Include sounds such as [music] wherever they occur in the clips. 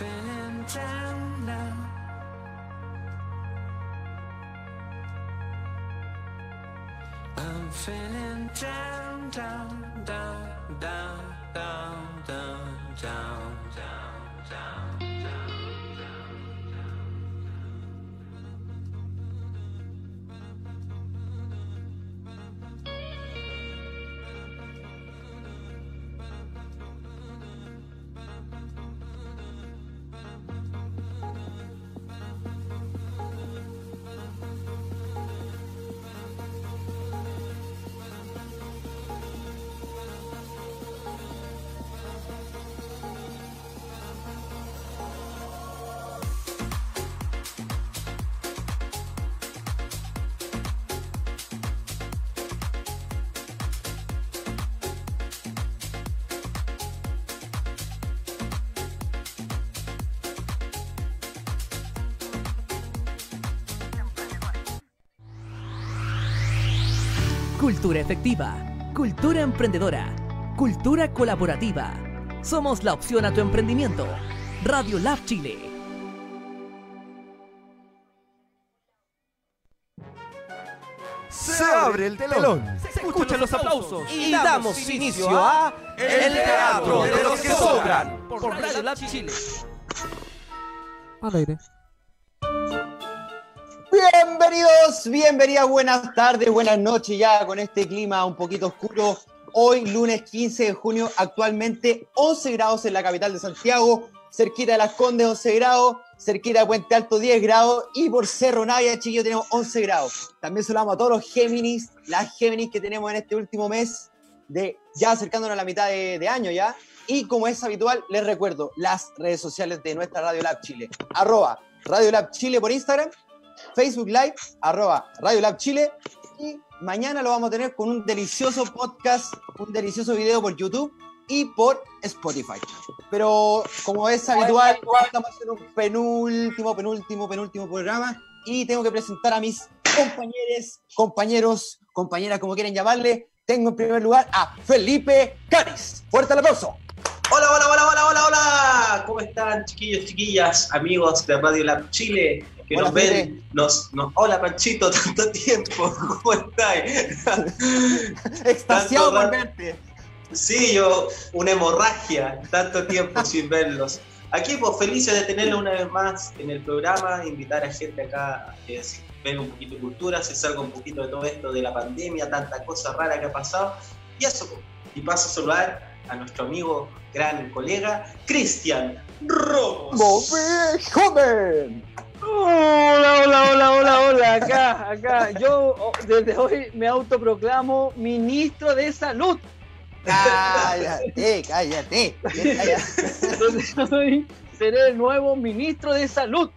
feeling down now. I'm feeling down, down, down, down, down, down, down, down, down. Cultura efectiva, cultura emprendedora, cultura colaborativa. Somos la opción a tu emprendimiento. Radio Lab Chile. Se abre el telón. Se escuchan los aplausos Y damos inicio a El Teatro de los que sobran. por Radio Lab Chile. Bienvenidos, bienvenidas, buenas tardes, buenas noches ya con este clima un poquito oscuro. Hoy, lunes 15 de junio, actualmente 11 grados en la capital de Santiago, cerquita de Las Condes 11 grados, cerquita de Puente Alto 10 grados y por Cerro Navia, chiquillos, tenemos 11 grados. También saludamos a todos los Géminis, las Géminis que tenemos en este último mes, de ya acercándonos a la mitad de, de año ya. Y como es habitual, les recuerdo las redes sociales de nuestra Radio Lab Chile. Arroba Radio Lab Chile por Instagram, Facebook Live, arroba Radio Lab Chile. Y mañana lo vamos a tener con un delicioso podcast, un delicioso video por YouTube y por Spotify. Pero como es habitual, vamos a hacer un penúltimo, penúltimo, penúltimo programa y tengo que presentar a mis compañeros, compañeros, compañeras, como quieren llamarle. Tengo en primer lugar a Felipe Caris. Fuerte el aplauso. Hola, hola, hola, hola, hola, hola. ¿Cómo están, chiquillos, chiquillas, amigos de Radio Lab Chile? Que nos ven, nos, nos. Hola, Panchito, [laughs] tanto tiempo. ¿Cómo estáis? [laughs] Extasiado por verte. Sí, yo, una hemorragia, tanto tiempo [laughs] sin verlos. Aquí, pues, felices de tenerlos una vez más en el programa, invitar a gente acá a que se venga un poquito de cultura, se salga un poquito de todo esto de la pandemia, tanta cosa rara que ha pasado. Y eso, pues. y paso a saludar a nuestro amigo, gran colega, Cristian Ramos. ¡Bobby joven! Hola, hola, hola, hola, hola, acá, acá. Yo oh, desde hoy me autoproclamo ministro de salud. Cállate, cállate. cállate. Desde [laughs] hoy seré el nuevo ministro de salud.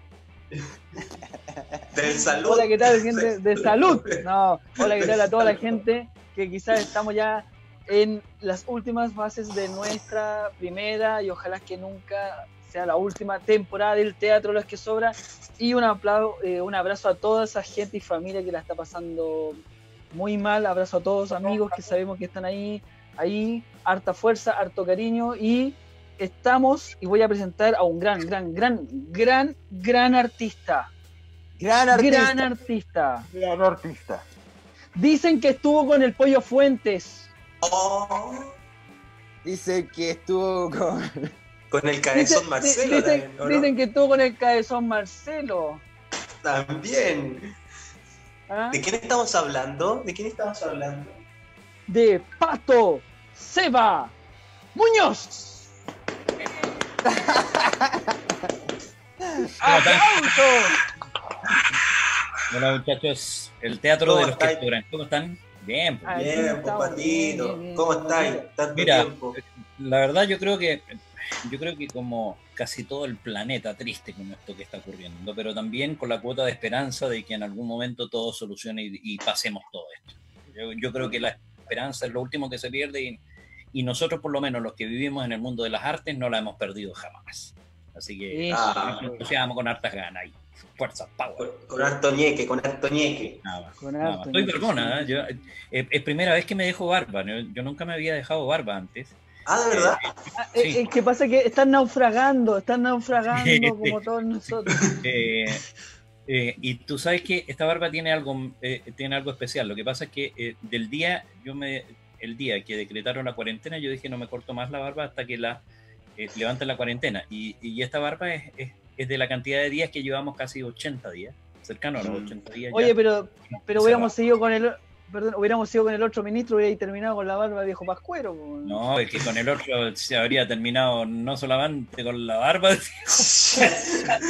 Del salud. Hola, ¿qué tal, gente de salud? No, hola, ¿qué tal a toda la gente que quizás estamos ya en las últimas fases de nuestra primera y ojalá que nunca sea la última temporada del Teatro Los que Sobra. Y un, aplau- eh, un abrazo a toda esa gente y familia que la está pasando muy mal. Abrazo a todos amigos que sabemos que están ahí, ahí, harta fuerza, harto cariño y estamos y voy a presentar a un gran, gran, gran, gran, gran artista. Gran artista. Gran artista. Gran artista. Dicen que estuvo con el Pollo Fuentes. Oh, Dice que estuvo con. Con el cabezón Dicen- Marcelo dicen, también, ¿o no? dicen que estuvo con el cabezón Marcelo. También. ¿ah? ¿De quién estamos hablando? ¿De quién estamos hablando? De Pato Seba Muñoz. [laughs] ¡Aplausos! Hola muchachos, el teatro ¿Cómo de los que sobran. ¿Cómo están? Bien. pues. Bien, pues, Patito. bien, bien, ¿Cómo bien. estáis? Tanto Mira, tiempo. la verdad yo creo que yo creo que como casi todo el planeta triste con esto que está ocurriendo, pero también con la cuota de esperanza de que en algún momento todo solucione y, y pasemos todo esto. Yo, yo creo que la esperanza es lo último que se pierde y, y nosotros por lo menos los que vivimos en el mundo de las artes no la hemos perdido jamás. Así que. Ah. nos entusiasmamos con hartas ganas y fuerza, power. Con, harto ñeque, con harto ñeque. Estoy perdona, sí. ¿eh? Yo, eh, es primera vez que me dejo barba. ¿no? Yo nunca me había dejado barba antes. Ah, de verdad. Ah, eh, Sí. eh, que pasa que están naufragando, están naufragando [laughs] como todos nosotros. [laughs] Eh, eh, y tú sabes que esta barba tiene algo, eh, tiene algo especial. Lo que pasa es que eh, del día, yo me, el día que decretaron la cuarentena, yo dije no me corto más la barba hasta que la eh, levanten la cuarentena. Y, y esta barba es, es- es de la cantidad de días que llevamos casi 80 días, cercano a los Mm. 80 días. ya. Oye, pero, pero hubiéramos seguido con el perdón, hubiéramos seguido con el otro ministro, hubiera terminado con la barba de viejo pascuero. po. No, es que con el otro se habría terminado no solamente con la barba,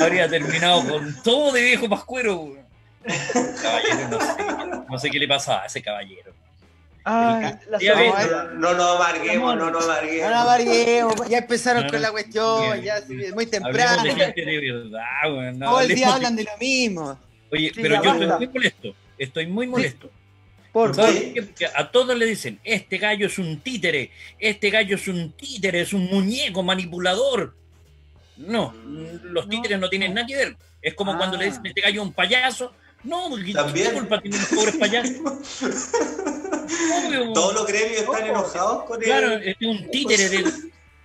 habría terminado con todo de viejo pascuero. weón. Caballero, no sé, no sé qué le pasaba a ese caballero. Ay, la Ya ves, zanahoria. No, no nos amarguemos, no nos No amarguemos. nos amarguemos, ya empezaron No, con la cuestión, ya sí, muy temprano. de gente de verdad, weón, no Todo el día de- hablan de lo mismo. Oye, Sí, pero yo basta. estoy muy molesto. Estoy muy molesto. Por ¿Sabes Sí. Por qué? Porque a todos le dicen, este gallo es un títere, este gallo es un títere, es un muñeco manipulador. No, los títeres no tienen no. nada que ver. Es como Ah. cuando le dicen, este gallo es un payaso. No, porque También. ¿qué culpa tienen los pobres payasos? [laughs] Obvio. Todos los gremios están No. enojados con Claro, él. este es un [laughs] títere del...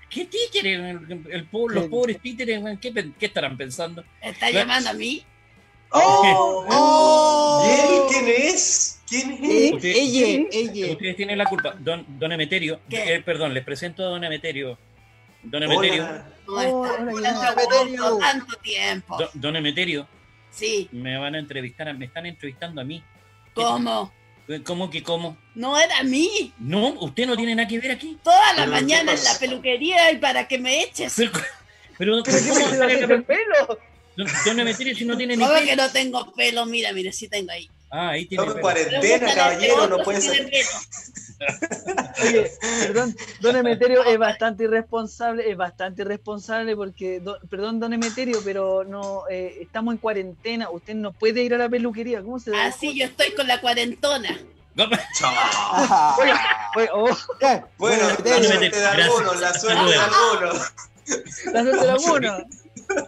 ¿Qué títere? El- el po- los pobres títeres, ¿qué, pen- qué estarán pensando? ¿Está llamando a mí? [laughs] ¡Oh! ¡Oh! ¿Y él quién es? ¿Quién Eh, es? Usted- Ella, ella. Ustedes tienen la culpa. Don, don Emeterio, eh, perdón, les presento a don Emeterio. Don Emeterio, Hola. ¿Cómo Oh, está? hola, ¿Cómo Emeterio. por tanto tiempo? don, don Emeterio, Sí, me van a entrevistar, a- me están entrevistando a mí. ¿cómo? ¿Cómo que cómo? No era a mí. No, usted no tiene nada que ver aquí. Toda la mañana ¿qué en la peluquería y para que me eches. Pero, pero ¿Pero qué ¿cómo se la- el pelo? don, don Emeterio si no tiene ni ¿Cómo pelo? que no tengo pelo? Mira, mira, sí tengo ahí. Ah, ahí tiene Estamos en cuarentena, caballero, no puede ser. Oye, perdón, don Emeterio es bastante irresponsable, es bastante irresponsable porque, do- perdón, don Emeterio, pero no eh, estamos en cuarentena, usted no puede ir a la peluquería, ¿cómo se Así yo estoy con la cuarentona. Chao. Oye, oye, oh, Bueno, la Emeterio. suerte de Gracias. algunos, la suerte de algunos. la suerte de buena.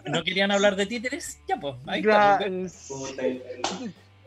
¿No querían hablar de títeres? Ya, pues, ahí está.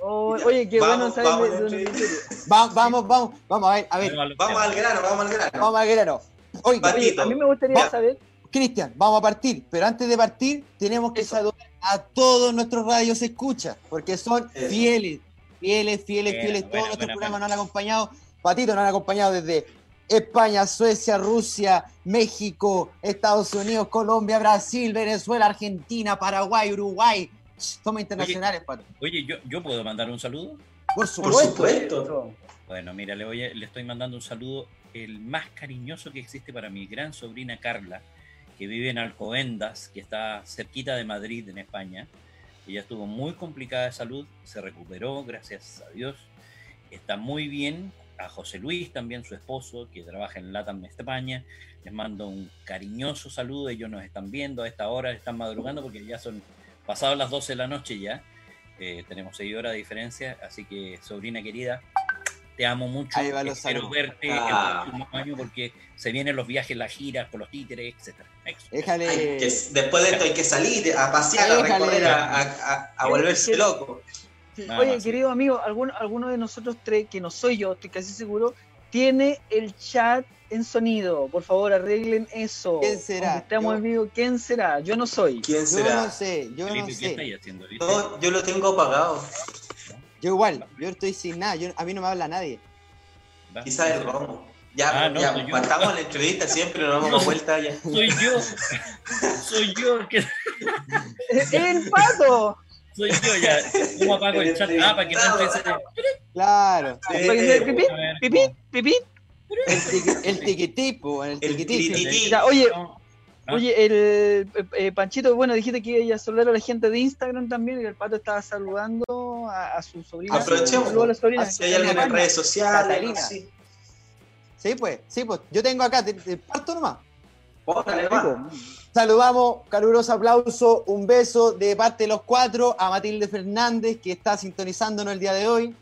Oh, oye, qué Vamos, bueno saber vamos, de don Andrés. Emeterio. Va- vamos, vamos, vamos a ver, a ver, Vamos al grano, vamos al grano. vamos al grano. Oye, a mí me gustaría Va- saber, Cristian, vamos a partir, pero antes de partir tenemos que Eso. saludar a todos nuestros radios escucha, porque son Eso. fieles, fieles, fieles, fieles. buena, todos nuestros programas nos han acompañado, Patito nos han acompañado desde España, Suecia, Rusia, México, Estados Unidos, Colombia, Brasil, Venezuela, Argentina, Paraguay, Uruguay. Somos internacionales, Pato. Oye, ¿yo, ¿yo puedo mandar un saludo? Por Por supuesto. supuesto. Bueno, mira, le, voy a- le estoy mandando un saludo, el más cariñoso que existe para mi gran sobrina Carla, que vive en Alcobendas, que está cerquita de Madrid, en España. Ella estuvo muy complicada de salud, se recuperó, gracias a Dios. Está muy bien. A José Luis, también su esposo, que trabaja en Latam España. Les mando un cariñoso saludo. Ellos nos están viendo a esta hora, están madrugando porque ya son pasadas las 12 de la noche ya. Eh, tenemos 6 horas de diferencia, así que sobrina querida, te amo mucho. Ahí va los Espero saludos. verte Ah. el próximo año porque se vienen los viajes, las giras con los títeres, etcétera. Déjale. Hay que- después de esto hay que salir a pasear, a recorrer, a, a- a- a volverse loco. Nada Oye, más, sí. querido amigo, alguno, alguno de nosotros tres, que no soy yo, estoy casi seguro, tiene el chat en sonido. Por favor, arreglen eso. ¿Quién será? Aunque Estamos Yo- en vivo. ¿Quién será? Yo no soy. ¿Quién Yo será? no sé, yo Felipe, no ¿qué sé. haciendo? No, yo lo tengo apagado. Yo igual, yo estoy sin nada, yo, a mí no me habla nadie. Quizás el romo. Ya, Ah, no, ya soy yo. partamos la entrevista siempre, nos damos [laughs] vuelta ya. Soy yo, [laughs] soy yo ¡El [laughs] pato! Soy yo ya. ¿Cómo apago el chat? Ah, para que no ese- Claro. Sí, Para que sea eh, pipí, A ver, pipí, pipí. El, tiqui- el tiquitipo, el tiquitipo. oye, no. Ah. Oye, el eh, eh, Panchito, bueno, dijiste que iba a saludar a la gente de Instagram también, y el pato estaba saludando a, a su sobrina. Aprovechemos. A la sobrina. Ah, Si hay alguien en redes sociales, sí. Sí, pues, sí, pues. Yo tengo acá, te, te parto nomás. Póngale más. Saludamos, caluroso aplauso, un beso de parte de los cuatro a Matilde Fernández, que está sintonizándonos el día de hoy.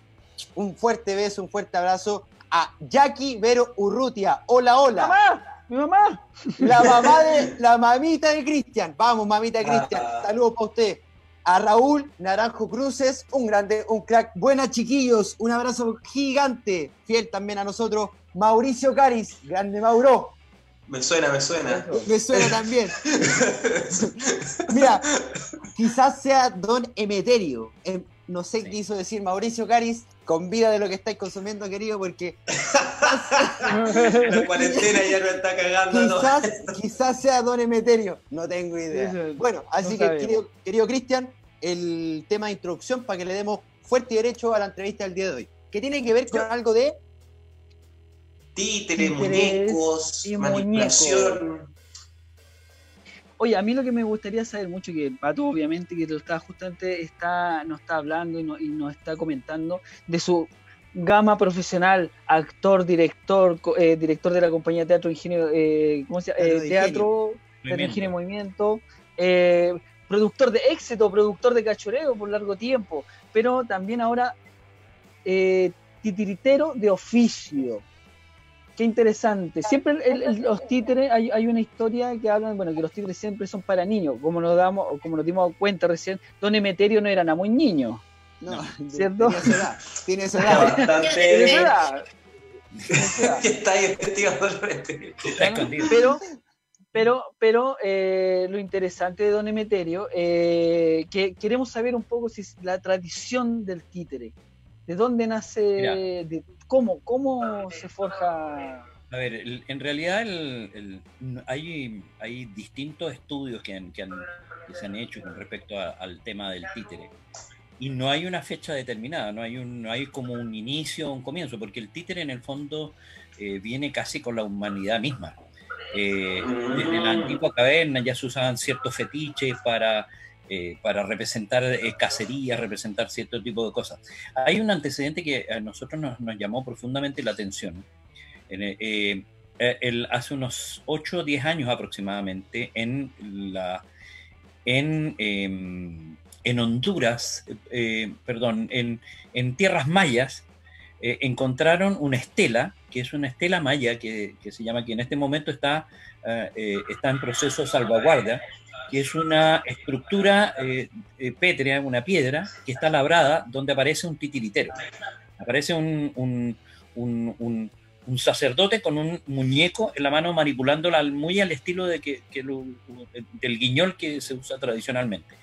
Un fuerte beso, un fuerte abrazo a Jackie Vero Urrutia. Hola, hola. ¡Mamá! ¡Mi mamá! La mamá de la mamita de Cristian. Vamos, mamita de Cristian. Ah. Saludos para usted. A Raúl Naranjo Cruces, un grande, un crack. Buenas chiquillos, un abrazo gigante. Fiel también a nosotros. Mauricio Caris, grande Mauro. Me suena, me suena. Me suena también. [laughs] Mira, quizás sea Don Emeterio. Em, no sé Sí. qué quiso decir Mauricio Caris con vida de lo que estáis consumiendo, querido, porque [laughs] La cuarentena ya no está cagando. ¿no? quizás, quizás sea Don Emeterio. No tengo idea. Eso Bueno, así no que, querido, querido Cristian, el tema de introducción para que le demos fuerte y derecho a la entrevista del día de hoy. Que tiene que ver con algo de. Títeres, muñecos, y manipulación. Oye, a mí lo que me gustaría saber mucho, que Pato obviamente que lo está justamente está, nos está hablando y, no- y nos está comentando de su gama profesional, actor, director, eh, director de la compañía Teatro Ingenio, eh, ¿cómo se llama? Teatro Eh, de Teatro. Ingenio en Movimiento, eh, productor de éxito, productor de cachoreo por largo tiempo, pero también ahora eh, titiritero de oficio. Qué interesante. Siempre el- el- los títeres, hay, hay una historia que hablan, bueno, que los títeres siempre son para niños, como nos damos, como nos dimos cuenta recién, Don Emeterio no era nada muy niño. No, [laughs] ¿Cierto? Tiene su edad. Tiene su Ya edad. [laughs] Está ahí investigando el. Pero, pero, pero eh, lo interesante de Don Emeterio, eh, que queremos saber un poco si es la tradición del títere, de dónde nace, de cómo, cómo se forja. A ver, en realidad el- el- hay, hay distintos estudios que, han- que, han- que se han hecho con respecto a- al tema del títere. Y no hay una fecha determinada, no hay, un, no hay como un inicio o un comienzo, porque el títere en el fondo eh, viene casi con la humanidad misma. Eh, desde la antigua caverna ya se usaban ciertos fetiches para, eh, para representar eh, cacerías, representar cierto tipo de cosas. Hay un antecedente que a nosotros nos, nos llamó profundamente la atención. En, eh, eh, el- hace unos 8 o 10 años aproximadamente, en, la, en, em, en Honduras, eh, perdón, en, en tierras mayas, eh, encontraron una estela, que es una estela maya, que, que se llama, que en este momento está, eh, está en proceso de salvaguarda, es una estructura eh, eh, pétrea, una piedra, que está labrada, donde aparece un titiritero. Aparece un, sacerdote con un muñeco en la mano manipulándola muy al estilo de que, del guiñol que se usa tradicionalmente.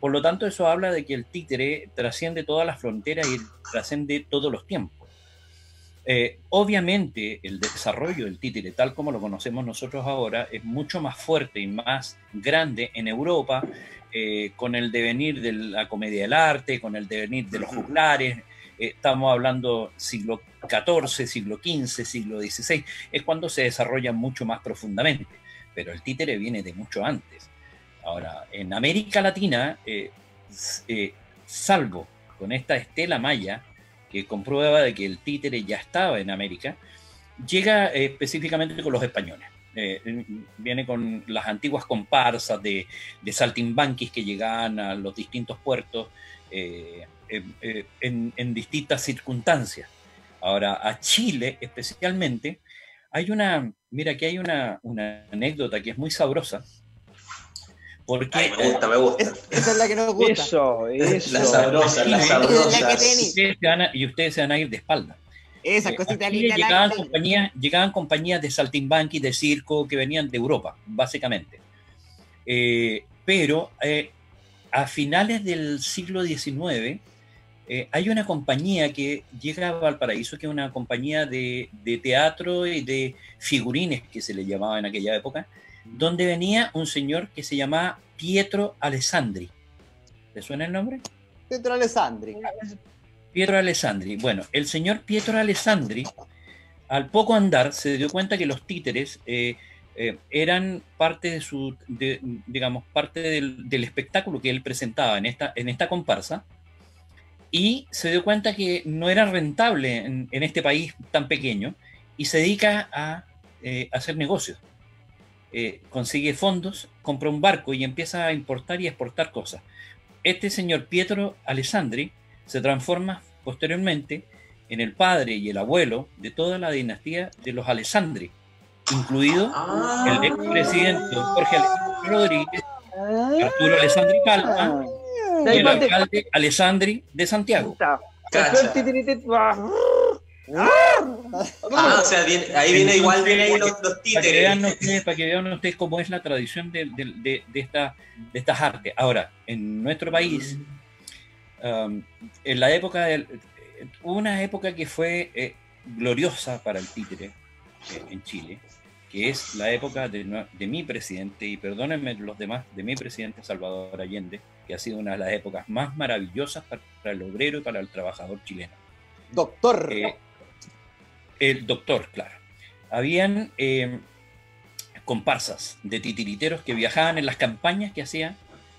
Por lo tanto, eso habla de que el títere trasciende todas las fronteras y trasciende todos los tiempos. Eh, obviamente, el desarrollo del títere, tal como lo conocemos nosotros ahora, es mucho más fuerte y más grande en Europa, eh, con el devenir de la comedia del arte, con el devenir de los juglares. eh, estamos hablando siglo XIV, siglo XV, siglo XVI, es cuando se desarrolla mucho más profundamente. Pero el títere viene de mucho antes. Ahora, en América Latina, salvo con esta estela maya, que comprueba de que el títere ya estaba en América, llega eh, específicamente con los españoles. Eh, viene con las antiguas comparsas de, de saltimbanquis que llegaban a los distintos puertos eh, eh, eh, en, en distintas circunstancias. Ahora, a Chile especialmente, hay una, mira, aquí hay una, una anécdota que es muy sabrosa, porque Ay, me gusta, me gusta. Es- esa es la que nos gusta. Eso, eso. La sabrosa, la sabrosa. a- y ustedes se van a ir de espalda. Esas Eh, cositas a Chile lindas. llegaban, compañías, llegaban compañías de saltimbanqui, de circo, que venían de Europa, básicamente. Eh, pero eh, a finales del siglo XIX eh, hay una compañía que llega a Valparaíso, que es una compañía de, de teatro y de figurines, que se le llamaba en aquella época, donde venía un señor que se llamaba Pietro Alessandri. ¿Le suena el nombre? Pedro Alessandri. Pietro Alessandri. Bueno, el señor Pietro Alessandri, al poco andar, se dio cuenta que los títeres eh, eh, eran parte de su, de- digamos, parte del, del espectáculo que él presentaba en esta, en esta comparsa, y se dio cuenta que no era rentable en, en este país tan pequeño, y se dedica a eh, hacer negocios. Eh, consigue fondos, compra un barco y empieza a importar y exportar cosas. Este señor Pietro Alessandri se transforma posteriormente en el padre y el abuelo de toda la dinastía de los Alessandri, incluido Ah. el expresidente don Jorge Alessandri Rodríguez, Arturo Alessandri Palma De y el alcalde Alessandri de Santiago. Cacha. Ah, Ah, o sea, viene- ahí viene igual, viene ahí los, los Para que, vean títeres. ustedes, para que vean ustedes cómo es la tradición de, de- de- de esta, de estas artes. Ahora, en nuestro país, um, en la época del, hubo una época que fue eh, gloriosa para el títere eh, en Chile, que es la época de, de mi presidente, y perdónenme los demás, de mi presidente Salvador Allende, que ha sido una de las épocas más maravillosas para, para el obrero y para el trabajador chileno. Doctor. Eh, el doctor, claro. Habían eh, comparsas de titiriteros que viajaban en las campañas que hacía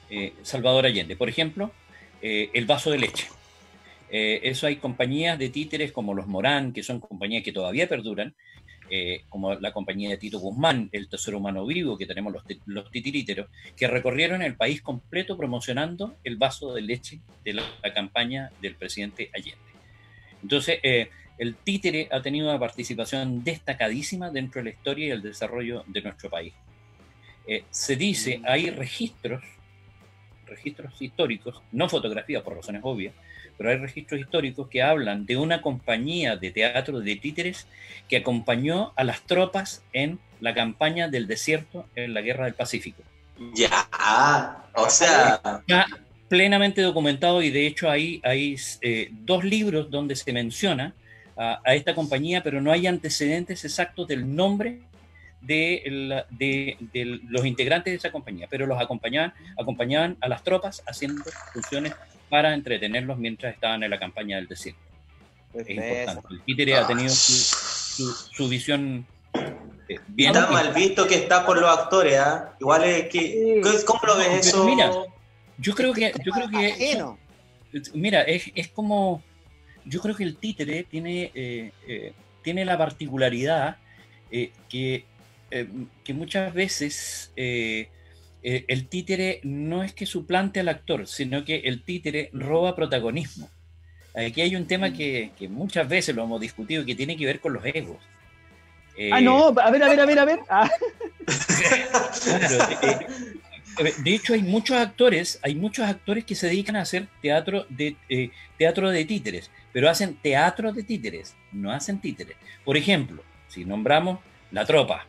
eh, Salvador Allende. Por ejemplo, eh, el vaso de leche. Eso hay compañías de títeres como los Morán, que son compañías que todavía perduran, como la compañía de Tito Guzmán, el Tesoro Humano Vivo, que tenemos los, los titiriteros, que recorrieron el país completo promocionando el vaso de leche de la, campaña del presidente Allende. Entonces, el títere ha tenido una participación destacadísima dentro de la historia y el desarrollo de nuestro país. Eh, se dice, hay registros, registros históricos, no fotografías por razones obvias, pero hay registros históricos que hablan de una compañía de teatro de títeres que acompañó a las tropas en la campaña del desierto en la Guerra del Pacífico. Ya, o sea, Está plenamente documentado y de hecho hay, hay eh, dos libros donde se menciona a, a esta compañía, pero no hay antecedentes exactos del nombre de, la- de- de los integrantes de esa compañía, pero los acompañaban, acompañaban a las tropas haciendo funciones para entretenerlos mientras estaban en la campaña del desierto. Es importante. El títere ha tenido su, su- su visión eh, bien. está mal visto que está por los actores, ¿ah? Igual es que. ¿Cómo lo ves eso? Mira, yo creo que, yo creo que. Mira, es, es como. Yo creo que el títere tiene, eh, eh, tiene la particularidad eh, que, que muchas veces el títere no es que suplante al actor, sino que el títere roba protagonismo. Aquí hay un tema que, que muchas veces lo hemos discutido que tiene que ver con los egos. Eh, Ah, no, a ver, a ver, a ver, a ver. Ah, Claro, eh, de hecho hay muchos actores, hay muchos actores que se dedican a hacer teatro de eh, teatro de títeres, pero hacen teatro de títeres, no hacen títeres. Por ejemplo, si nombramos La Tropa,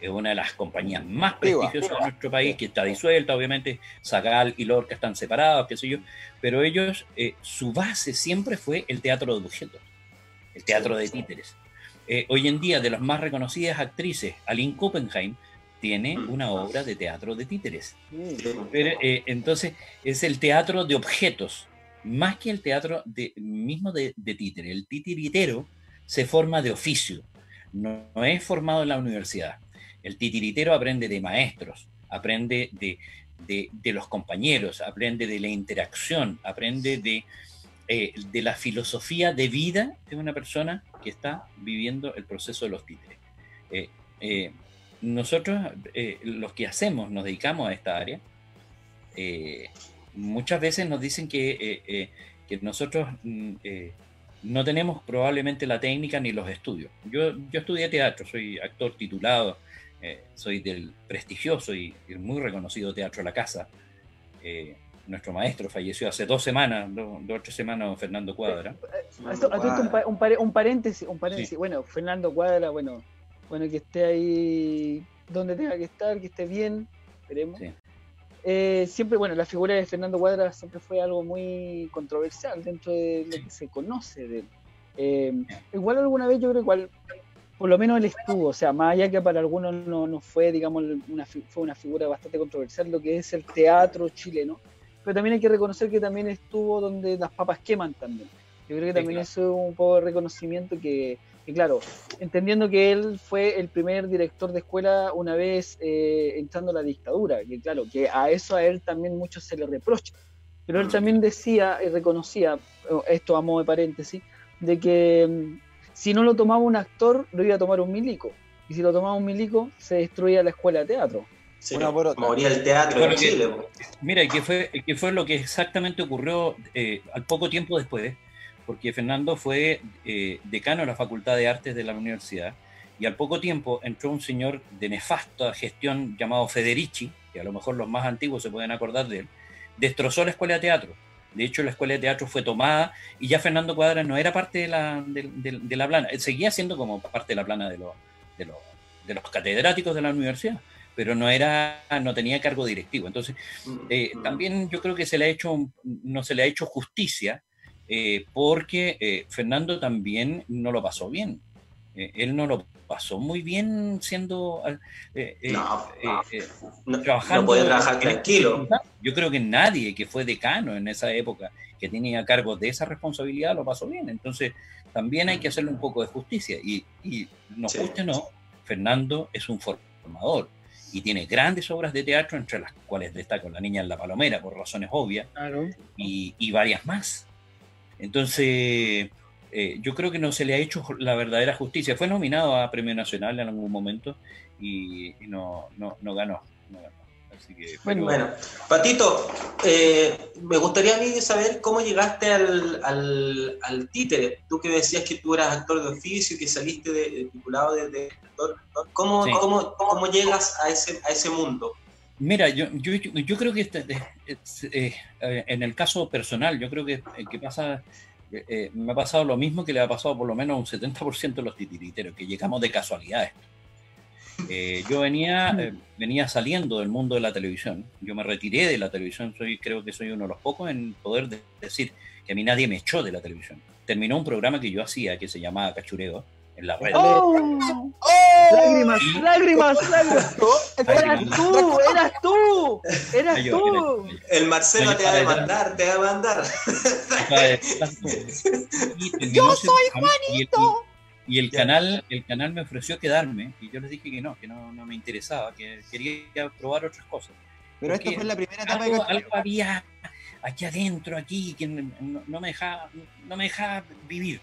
es una de las compañías más prestigiosas de nuestro país, que está disuelta, obviamente, Zagal y Lorca están separados, qué sé yo, pero ellos, eh, su base siempre fue el teatro de objetos, el teatro de títeres. Eh, hoy en día, de las más reconocidas actrices, Aline Kuppenheim, tiene una obra de teatro de títeres. Pero, eh, entonces, es el teatro de objetos, más que el teatro mismo de, de títere. El titiritero se forma de oficio, no, es formado en la universidad. El titiritero aprende de maestros, aprende de, los compañeros, aprende de la interacción, aprende de, eh, de la filosofía de vida de una persona que está viviendo el proceso de los títeres. Eh, eh, nosotros, los que hacemos, nos dedicamos a esta área, muchas veces nos dicen que, eh, eh, que nosotros mm, eh, no tenemos probablemente la técnica ni los estudios. Yo, yo estudié teatro, soy actor titulado, eh, soy del prestigioso y, y muy reconocido Teatro La Casa. Eh, nuestro maestro falleció hace dos semanas, do- dos o tres semanas, Fernando Cuadra. a esto- a todo esto un, pa- un paréntesis, un paréntesis. Sí. Bueno, Fernando Cuadra, bueno, bueno, que esté ahí donde tenga que estar, que esté bien, esperemos. Sí. Eh, siempre, bueno, la figura de Fernando Cuadra siempre fue algo muy controversial dentro de lo que se conoce de él. Eh, igual alguna vez yo creo que igual, por lo menos él estuvo, o sea, más allá que para algunos no, no fue, digamos, una, fue una figura bastante controversial lo que es el teatro chileno, pero también hay que reconocer que también estuvo donde las papas queman también. Yo creo que Sí, también claro. eso es un poco de reconocimiento que, que, claro, entendiendo que él fue el primer director de escuela una vez eh, entrando a la dictadura, que claro, que a eso a él también mucho se le reprocha. Pero él también decía y reconocía, eh, esto a modo de paréntesis, de que mm, si no lo tomaba un actor, lo iba a tomar un milico. Y si lo tomaba un milico, se destruía la escuela de teatro. Sí, Una por otra. moría el teatro Bueno, en Chile. Mira, y que fue, que fue lo que exactamente ocurrió eh, al poco tiempo después, porque Fernando fue eh, decano de la Facultad de Artes de la universidad, y al poco tiempo entró un señor de nefasta gestión llamado Federici, que a lo mejor los más antiguos se pueden acordar de él, destrozó la escuela de teatro. De hecho, la escuela de teatro fue tomada y ya Fernando Cuadra no era parte de la, de, de- de la plana, Él seguía siendo como parte de la plana de, los de, los de los catedráticos de la universidad, pero no, era, no tenía cargo directivo. Entonces, eh, también yo creo que se le ha hecho, no se le ha hecho justicia eh, porque eh, Fernando también no lo pasó bien. Eh, él no lo pasó muy bien siendo eh, eh, No, no. eh, trabajando. no podía trabajar tranquilo. Yo creo que nadie que fue decano en esa época, que tenía cargo de esa responsabilidad, lo pasó bien. Entonces, también hay que hacerle un poco de justicia. Y, y nos Sí. guste o no, Fernando es un formador y tiene grandes obras de teatro, entre las cuales destaca La Niña en la Palomera, por razones obvias, Claro. y, y varias más. Entonces, eh, yo creo que no se le ha hecho la verdadera justicia. Fue nominado a Premio Nacional en algún momento y, y no, no, no ganó. no ganó. Así que, pero- Bueno, Patito, eh, me gustaría a mí saber cómo llegaste al, al, al títere. Tú que decías que tú eras actor de oficio y que saliste de, de- titulado de, de actor. ¿Cómo, Sí. cómo, cómo llegas a ese, a ese mundo? Mira, yo, yo, yo creo que este- es- eh, eh, en el caso personal, yo creo que, eh, que pasa, eh, eh, me ha pasado lo mismo que le ha pasado por lo menos a un 70% de los titiriteros, que llegamos de casualidad a esto. Eh, yo venía, eh, venía saliendo del mundo de la televisión, yo me retiré de la televisión, soy, creo que soy uno de los pocos en poder de- decir que a mí nadie me echó de la televisión. Terminó un programa que yo hacía que se llamaba Cachureo en la red. ¡Oh! Lágrimas, lágrimas, lágrimas. [laughs] Eras tú, eras tú, eras tú. El Marcelo te va a demandar, te va a demandar. Yo soy Juanito. Y el, canal, el canal me ofreció quedarme y yo les dije que no, que no, no me interesaba, que quería probar otras cosas. Pero esta Porque fue la primera etapa de Algo, Cachureo. algo había aquí adentro, aquí, que no, no me dejaba, no me dejaba vivir.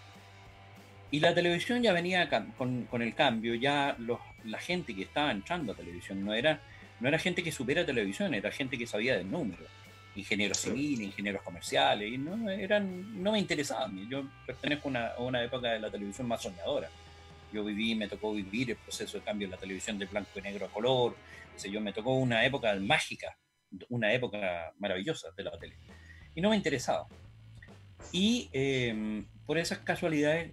Y la televisión ya venía con, con el cambio, ya los, la gente que estaba entrando a televisión no era, no era gente que supiera televisión, era gente que sabía del número. Ingenieros civiles, ingenieros comerciales, y no, eran, no me interesaban. Yo pertenezco a una, a una época de la televisión más soñadora. Yo viví, me tocó vivir el proceso de cambio de la televisión de blanco y negro a color. qué sé yo, me tocó una época mágica, una época maravillosa de la tele. Y no me interesaba. Y eh, por esas casualidades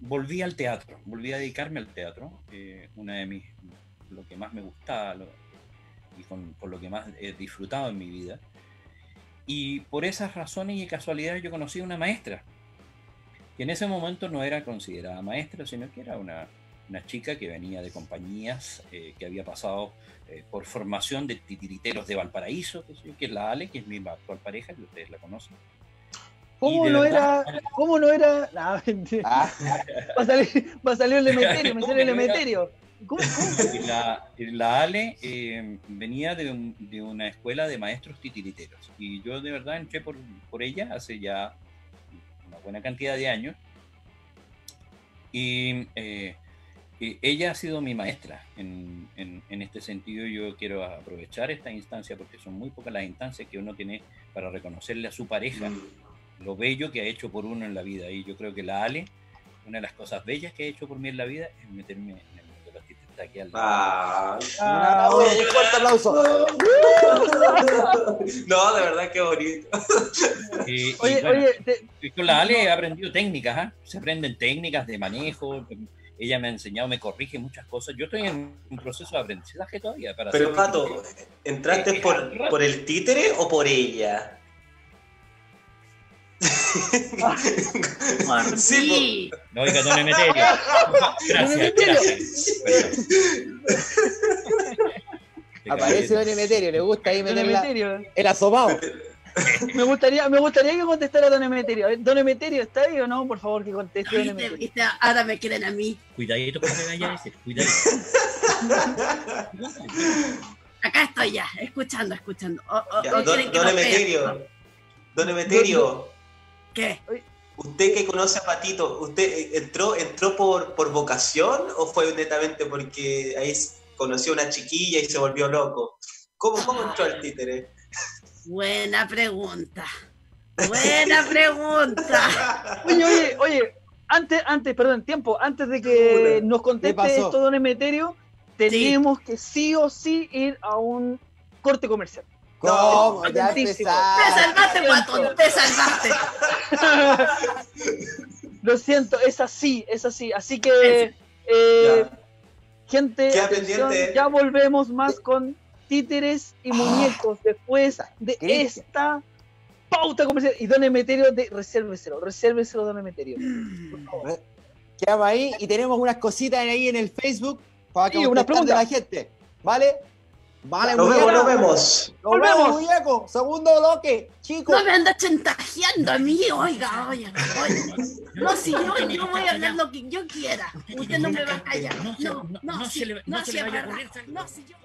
volví al teatro, volví a dedicarme al teatro, eh, una de mis, lo que más me gustaba lo- y con, por lo que más he disfrutado en mi vida. Y por esas razones y casualidades yo conocí a una maestra, que en ese momento no era considerada maestra, sino que era una, una chica que venía de compañías, eh, que había pasado eh, por formación de titiriteros de Valparaíso, que, que es la Ale, que es mi actual pareja, que ustedes la conocen. ¿Cómo no verdad, era? ¿Cómo no era? [laughs] Nah. Ah, Va a salir, va a salir el [laughs] emeterio, me ¿Cómo sale el emeterio. ¿Cómo, cómo? [laughs] Y la, la Ale eh, venía de, un- de una escuela de maestros titiriteros y yo de verdad entré por, por ella hace ya una buena cantidad de años y eh, eh, ella ha sido mi maestra en, en- en este sentido yo quiero aprovechar esta instancia porque son muy pocas las instancias que uno tiene para reconocerle a su pareja lo bello que ha hecho por uno en la vida y yo creo que la Ale una de las cosas bellas que ha hecho por mí en la vida es meterme en el mundo de los Está aquí al lado. Ah, Ah, un fuerte aplauso. no, de verdad que bonito. Eh, y Oye, bueno, oye, te- con la Ale he aprendido técnicas, ¿ah? se aprenden técnicas de manejo. Ella me ha enseñado, me corrige muchas cosas. Yo estoy en un proceso de aprendizaje todavía. Para Pero Pato, ¿entraste Eh, por, eh, por el títere o por ella? Sí. No, oiga, don Emeterio. Gracias, Emeterio. gracias. Aparece. Don Emeterio, le gusta ahí Don meterla Emeterio, el asomado. me gustaría, me gustaría que contestara Don Emeterio. Don Emeterio, ¿está ahí o no? Por favor, que conteste Don Emeterio. ahora me quieren a mí. Cuidadito con que vaya a decir, cuidadito. Acá estoy ya, escuchando, escuchando. O- o- Ya, o don, don. Emeterio, don Emeterio, ¿Qué? usted que conoce a Patito, ¿usted eh, entró, entró por, por vocación o fue netamente porque ahí conoció a una chiquilla y se volvió loco? ¿Cómo, cómo entró al títere? Buena pregunta. Buena [laughs] pregunta. Oye, oye, oye, antes, antes, perdón, tiempo, antes de que nos conteste pasó? esto, Don Emeterio, tenemos que sí o sí ir a un corte comercial. ¿Cómo? Ya Atentísimo. Te empezaste. salvaste, guatón, te salvaste. [laughs] Lo siento, es así, es así. Así que, eh, gente, atención, ya volvemos más con títeres y muñecos después de esta pauta comercial. Y Don Emeterio, de, resérveselo, resérveselo, Don Emeterio. Por favor. Quedamos ahí y tenemos unas cositas ahí en el Facebook para que Sí, una de la pregunta. gente. ¿Vale? Vale, Nos vemos, nos vemos. Nos vemos, muñeco. Segundo bloque, chicos. No me anda chantajeando a mí, oiga, oiga, oiga. No, si yo, yo voy a hablar lo que yo quiera. Usted no me va a callar. No No, no- no, no si- se le- no, no si. No, si yo...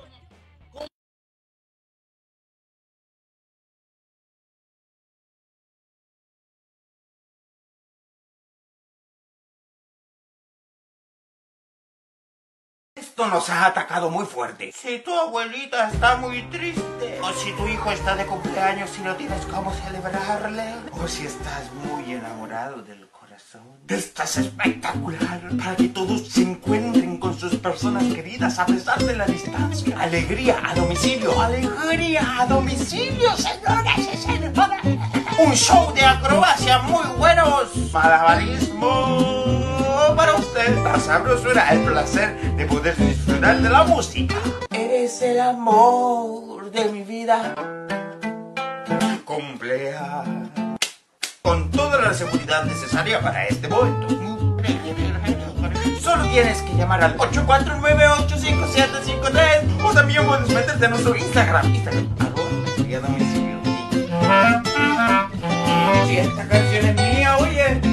Esto nos ha atacado muy fuerte. Si tu abuelita está muy triste, o si tu hijo está de cumpleaños y no tienes cómo celebrarle, o si estás muy enamorado del corazón. Estás espectacular para que todos se encuentren con sus personas queridas a pesar de la distancia. Alegría a domicilio, alegría a domicilio, señoras y señores. Un show de acrobacia muy buenos. Malabarismo para usted. La sabrosura, el placer de poder disfrutar de la música. Eres el amor de mi vida. Cumpleaños. Con toda la seguridad necesaria para este momento. Solo tienes que llamar al 849-85753 o también puedes meterte a nuestro Instagram. Instagram, arroba. Si esta canción es mía, oye.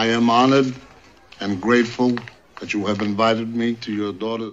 I am honored and grateful that you have invited me to your daughter.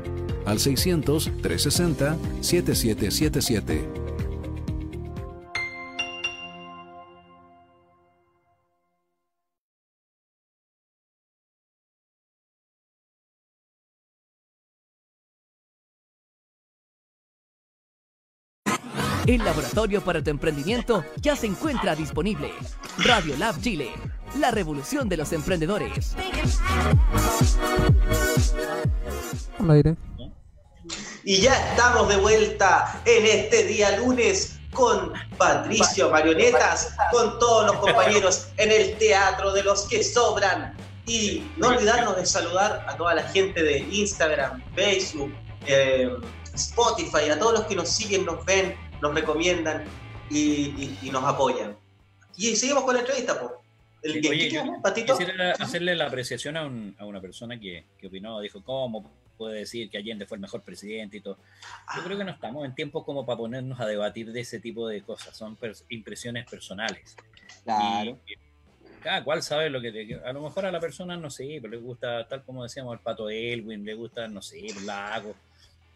al 600-360-7777. El laboratorio para tu emprendimiento ya se encuentra disponible. Radio Lab Chile, la revolución de los emprendedores. Al aire. Y ya estamos de vuelta en este día lunes con Patricio Marionetas, con todos los compañeros en el Teatro de los que Sobran. Y no olvidarnos de saludar a toda la gente de Instagram, Facebook, eh, Spotify, a todos los que nos siguen, nos ven, nos recomiendan y, y- y nos apoyan. Y seguimos con la entrevista, po. El oye, ¿qué yo quedamos, Patito? Quisiera hacerle la apreciación a, un- a una persona que, que opinó, dijo, ¿cómo puede decir que Allende fue el mejor presidente y todo? Yo creo que no estamos en tiempos como para ponernos a debatir de ese tipo de cosas, son pers- impresiones personales. Claro. Y- cada cual sabe lo que... te- a lo mejor a la persona, no sé, pero le gusta, tal como decíamos, el Pato Elwin, le gusta, no sé, el Lago.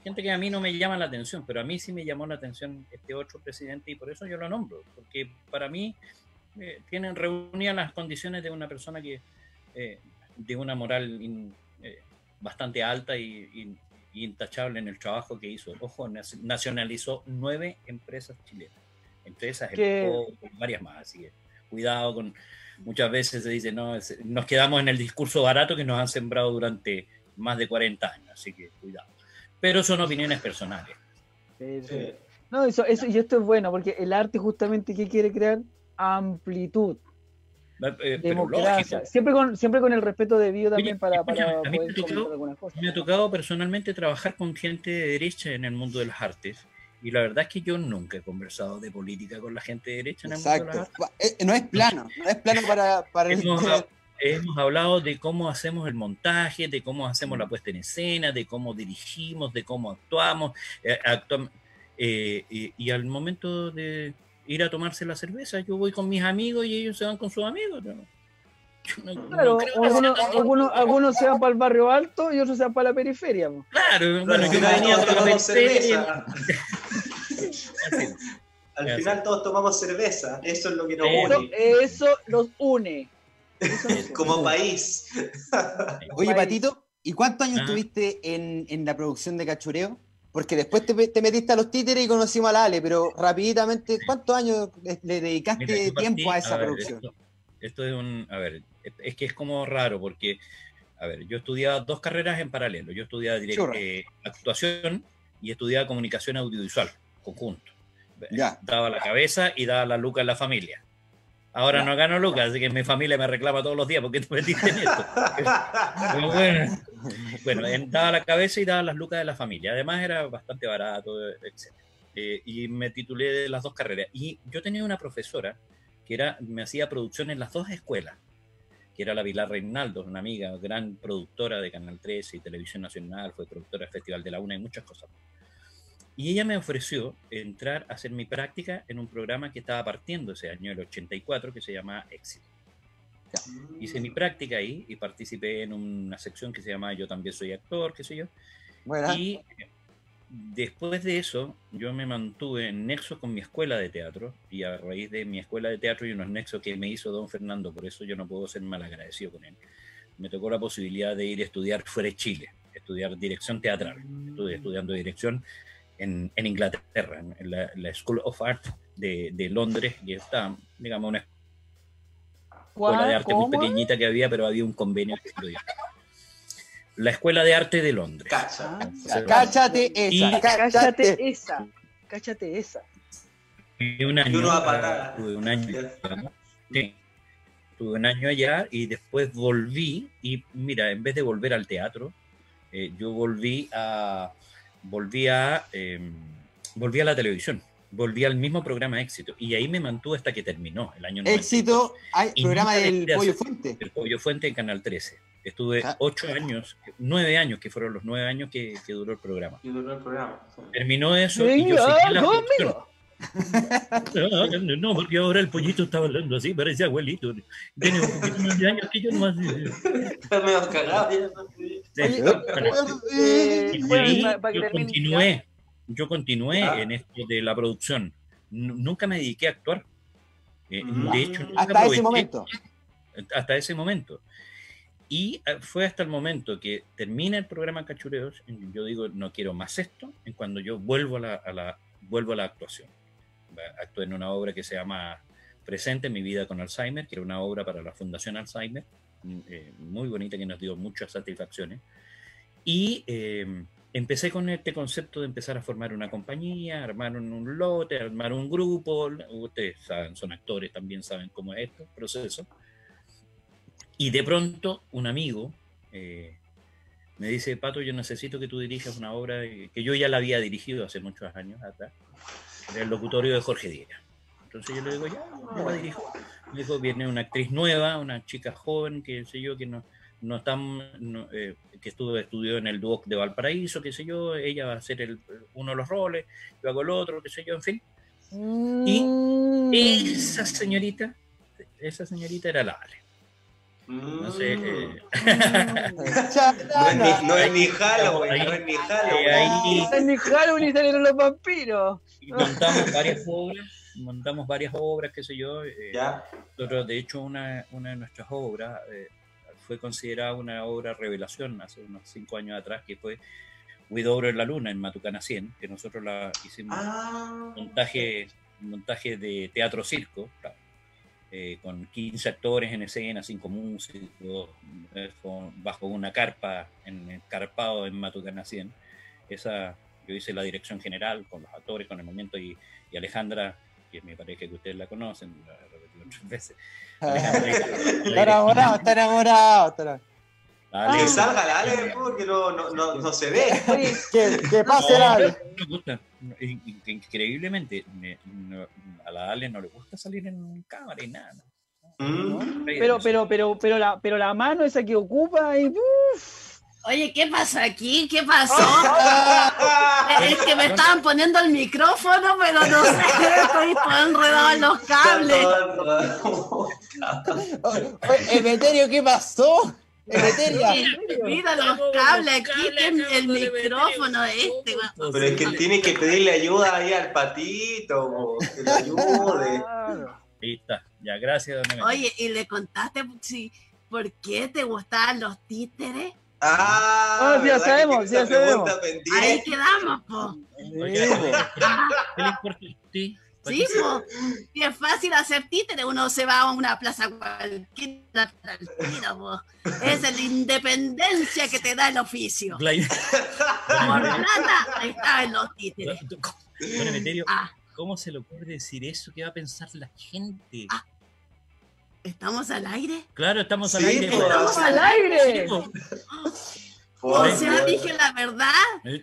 Gente que a mí no me llama la atención, pero a mí sí me llamó la atención este otro presidente y por eso yo lo nombro, porque para mí eh, tienen reunidas las condiciones de una persona que eh, de una moral in- eh, bastante alta y, intachable en el trabajo que hizo. Ojo, nac- nacionalizó nueve empresas chilenas. Entre esas, el varias más. Así que cuidado con. Muchas veces se dice, no, es- nos quedamos en el discurso barato que nos han sembrado durante más de 40 años. Así que cuidado. Pero son opiniones personales. Sí, sí. No, eso, eso, y esto es bueno, porque el arte justamente que quiere crear amplitud, Eh, democracia, siempre con, siempre con el respeto debido también Oye, para, para a mí me poder tocó- comentar algunas cosas. Me ha tocado personalmente trabajar con gente de derecha en el mundo de las artes. Y la verdad es que yo nunca he conversado de política con la gente de derecha en el mundo de las Exacto. artes. Eh, No es plano, no es plano para, para el- Hemos, hemos hablado de cómo hacemos el montaje, de cómo hacemos la puesta en escena, de cómo dirigimos, de cómo actuamos. eh, actuam- eh, y, y al momento de ir a tomarse la cerveza, yo voy con mis amigos y ellos se van con sus amigos. ¿no? Yo no- no Claro, creo que algunos, se van para el barrio alto y otros se van para la periferia. Claro, bueno, [laughs] al yo final venía todos de la tomamos periferia. cerveza. Al final todos tomamos cerveza. Eso es lo que nos Eso, une. eso los une. [laughs] Como país. [laughs] Oye, Patito, ¿y cuántos años Ah. tuviste en, en la producción de Cachureo? Porque después te, te metiste a los títeres y conocimos a la Ale, pero rapiditamente, ¿cuántos años le, dedicaste Mira, yo partí- tiempo a esa ver, producción? Esto, esto es un. A ver, es que es como raro porque. A ver, yo estudiaba dos carreras en paralelo. Yo estudiaba eh, actuación y estudiaba comunicación audiovisual, conjunto. Ya. Daba la cabeza y daba la luca en la familia. Ahora no gano lucas, así que mi familia me reclama todos los días porque te metiste en esto. [laughs] Pero bueno, bueno, en- daba la cabeza y daba las lucas de la familia. Además era bastante barato, etc. Eh, y me titulé de las dos carreras. Y yo tenía una profesora que era, me hacía producción en las dos escuelas, que era la Pilar Reinaldo, una amiga, gran productora de Canal 13 y Televisión Nacional, fue productora del Festival de la Una y muchas cosas. Y ella me ofreció entrar a hacer mi práctica en un programa que estaba partiendo ese año, el 84, que se llama Éxito. Hice mi práctica ahí y participé en una sección que se llama Yo también soy actor, qué sé yo. Buena. Y eh, después de eso, yo me mantuve en nexo con mi escuela de teatro y a raíz de mi escuela de teatro y unos nexos que me hizo don Fernando, por eso yo no puedo ser mal agradecido con él, me tocó la posibilidad de ir a estudiar fuera de Chile, estudiar dirección teatral. Estuve estudiando dirección en, en Inglaterra, en, la, la School of Art de, de Londres, y está, digamos, una escuela de arte muy pequeñita que había, pero había un convenio que lo dio. La Escuela de Arte de Londres. Cáchate esa, Y- Cáchate esa. Cáchate esa. Y un año, a ah, tuve un año, sí, tuve un año allá y después volví y mira, en vez de volver al teatro, eh, yo volví a volví a eh, volví a la televisión, volví al mismo programa Éxito y ahí me mantuve hasta que terminó el año 92. Éxito, hay Y programa del Pollo Fuente. El Pollo Fuente en Canal 13. Estuve Ah. ocho años, nueve años, que fueron los nueve años que, que duró el programa. Y duró el programa. Terminó eso y yo seguí en la conmigo. producción. No, [laughs] no, porque ahora el pollito estaba hablando así, parece abuelito. Tiene un poquito más de años que yo nomás. [laughs] Está medio cagado. Yo continué, yo continué Ah. en esto de la producción. Nunca me dediqué a actuar. Eh, Mm. De hecho, nunca Hasta ese momento. hasta ese momento. Y eh, fue hasta el momento que termina el programa Cachureos, yo digo, no quiero más esto, en cuando yo vuelvo a la, a la- vuelvo a la actuación. Actué en una obra que se llama Presente, mi vida con Alzheimer, que era una obra para la Fundación Alzheimer, eh, muy bonita que nos dio muchas satisfacciones. Y eh, empecé con este concepto de empezar a formar una compañía, armar un, lote, armar un grupo. Ustedes saben, son actores, también saben cómo es esto, proceso. Y de pronto un amigo eh, me dice, Pato, yo necesito que tú dirijas una obra que yo ya la había dirigido hace muchos años atrás, del locutorio de Jorge Diera. Entonces yo le digo, ya, yo la dirijo. Dijo, viene una actriz nueva, una chica joven, que sé yo, que no, no tan, no, eh, que estuvo, estudió en el Duoc de Valparaíso, qué sé yo, ella va a hacer el, uno de los roles, yo hago el otro, qué sé yo, en fin. Y esa señorita, esa señorita era la Ale. No sé. eh, [laughs] No es ni, no es ni Halloween, no es ni Halloween. Halloween salieron los vampiros. y montamos varias obras, montamos varias obras, qué sé yo. eh, Ya. nosotros, de hecho, una, una de nuestras obras, eh, fue considerada una obra revelación hace unos cinco años atrás, que fue Huidobro en la Luna, en Matucana 100, que nosotros la hicimos Ah, montaje, montaje de teatro circo, claro, eh, con 15 actores en escena, 5 músicos, con- bajo una carpa, en encarpado en Matucana 100. Esa, yo hice la dirección general con los actores, con el movimiento y, y Alejandra, que me parece que ustedes la conocen, la he repetido muchas veces. La Está enamorado, está enamorado. está enamorado. Ale, que salga la Ale porque no, no, no, no se ve. Que, que pase el Ale. Increíblemente, me- no- a la Ale no le gusta salir en cámara y nada. Mm. Pero, pero, pero, pero la, pero la mano esa que ocupa y ¡uf! Oye, ¿qué pasa aquí? ¿Qué pasó? [laughs] es que me estaban poniendo el micrófono, pero no sé, estoy todo enredado en los cables. Emeterio, ¿qué pasó? Emeteria. Mira los cables aquí, el micrófono este. Pero es que tiene que pedirle ayuda ahí al patito, que le ayude. Ahí está. Ya, gracias, don Emeterio. Oye, ¿y le contaste si, por qué te gustaban los títeres? Ah, Ah, sí, ya ¿verdad que sabemos, ya esa sabemos. pendiente? Ahí quedamos, po. Oiga, [laughs] ¿qué le importa a Sí, po. Y es fácil hacer títere, uno se va a una plaza cualquiera po. Es la independencia que te da el oficio. Por plata, ahí estaban los títeres. Don Emeterio, Ah. ¿cómo se le ocurre decir eso? ¿Qué va a pensar la gente? ¿Estamos al aire? Claro, estamos al Sí, aire. pues, ¡Estamos al aire! Pues. O sea, dije la verdad. Que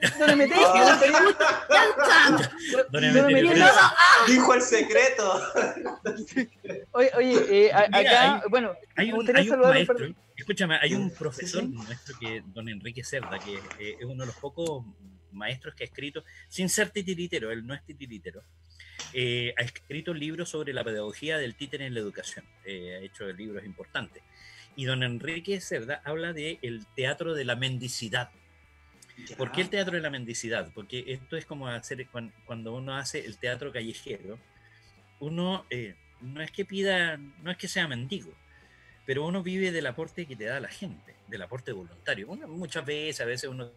pero- luego, ah, Dijo el secreto. Oye, oye eh, a- Mira, acá, hay- bueno, Hay un, hay maestro, escúchame, hay un profesor nuestro que, don Enrique Cerda, que eh, es uno de los pocos maestros que ha escrito, sin ser titiritero, él no es titiritero, eh, ha escrito libros sobre la pedagogía del títere en la educación, eh, ha hecho libros importantes. Y don Enrique Cerda habla del el teatro de la mendicidad. ¿Por qué el teatro de la mendicidad? Porque esto es como hacer cuan- cuando uno hace el teatro callejero, uno eh, no es que pida, no es que sea mendigo, pero uno vive del aporte que te da la gente, del aporte voluntario. Uno, muchas veces, a veces uno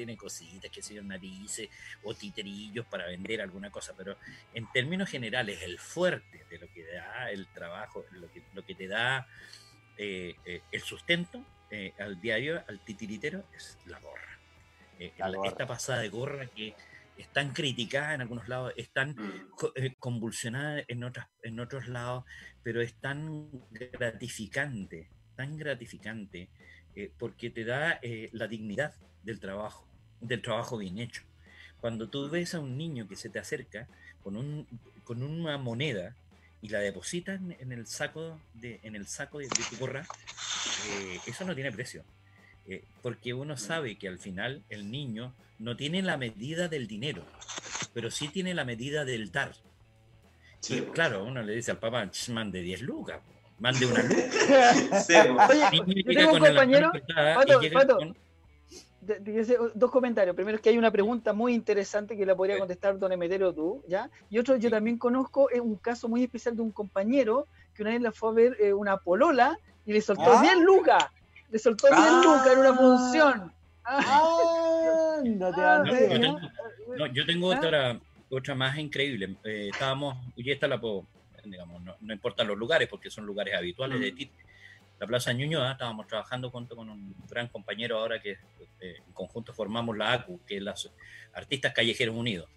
tiene cositas, que sean narices o titerillos para vender alguna cosa, pero en términos generales, el fuerte de lo que da el trabajo, lo que, lo que te da eh, eh, el sustento eh, al diario, al titiritero, es la gorra. La la- gorra. Esta pasada de gorra que es tan criticada en algunos lados, es tan eh, convulsionada en, otras, en otros lados, pero es tan gratificante, tan gratificante, eh, porque te da eh, la dignidad del trabajo, del trabajo bien hecho. Cuando tú ves a un niño que se te acerca con, un, con una moneda y la deposita en, en el saco de, en el saco de, de tu gorra, eh, eso no tiene precio. Eh, porque uno sabe que al final el niño no tiene la medida del dinero, pero sí tiene la medida del dar. Y claro, uno le dice al papá, "Ch, mande 10 lucas, mande una [laughs] luca. Sí, Oye, yo tengo un compañero, Pato, Pato, con- de- de- de- dos comentarios. Primero es que hay una pregunta muy interesante que la podría contestar Don Emeterio tú, ¿ya? Y otro, yo también conozco eh, un caso muy especial de un compañero que una vez la fue a ver eh, una polola y le soltó ¿Ah? 10 lucas. Le soltó 10 Ah. lucas en una función. Ah, Ah, No, yo tengo, no, yo tengo ¿Ah? otra, otra más increíble. Eh, estábamos, y esta la puedo, digamos, no, no importan los lugares porque son lugares habituales de Tite. La Plaza Ñuñoa, estábamos trabajando junto con un gran compañero ahora que eh, en conjunto formamos la ACU, que es las Artistas Callejeros Unidos,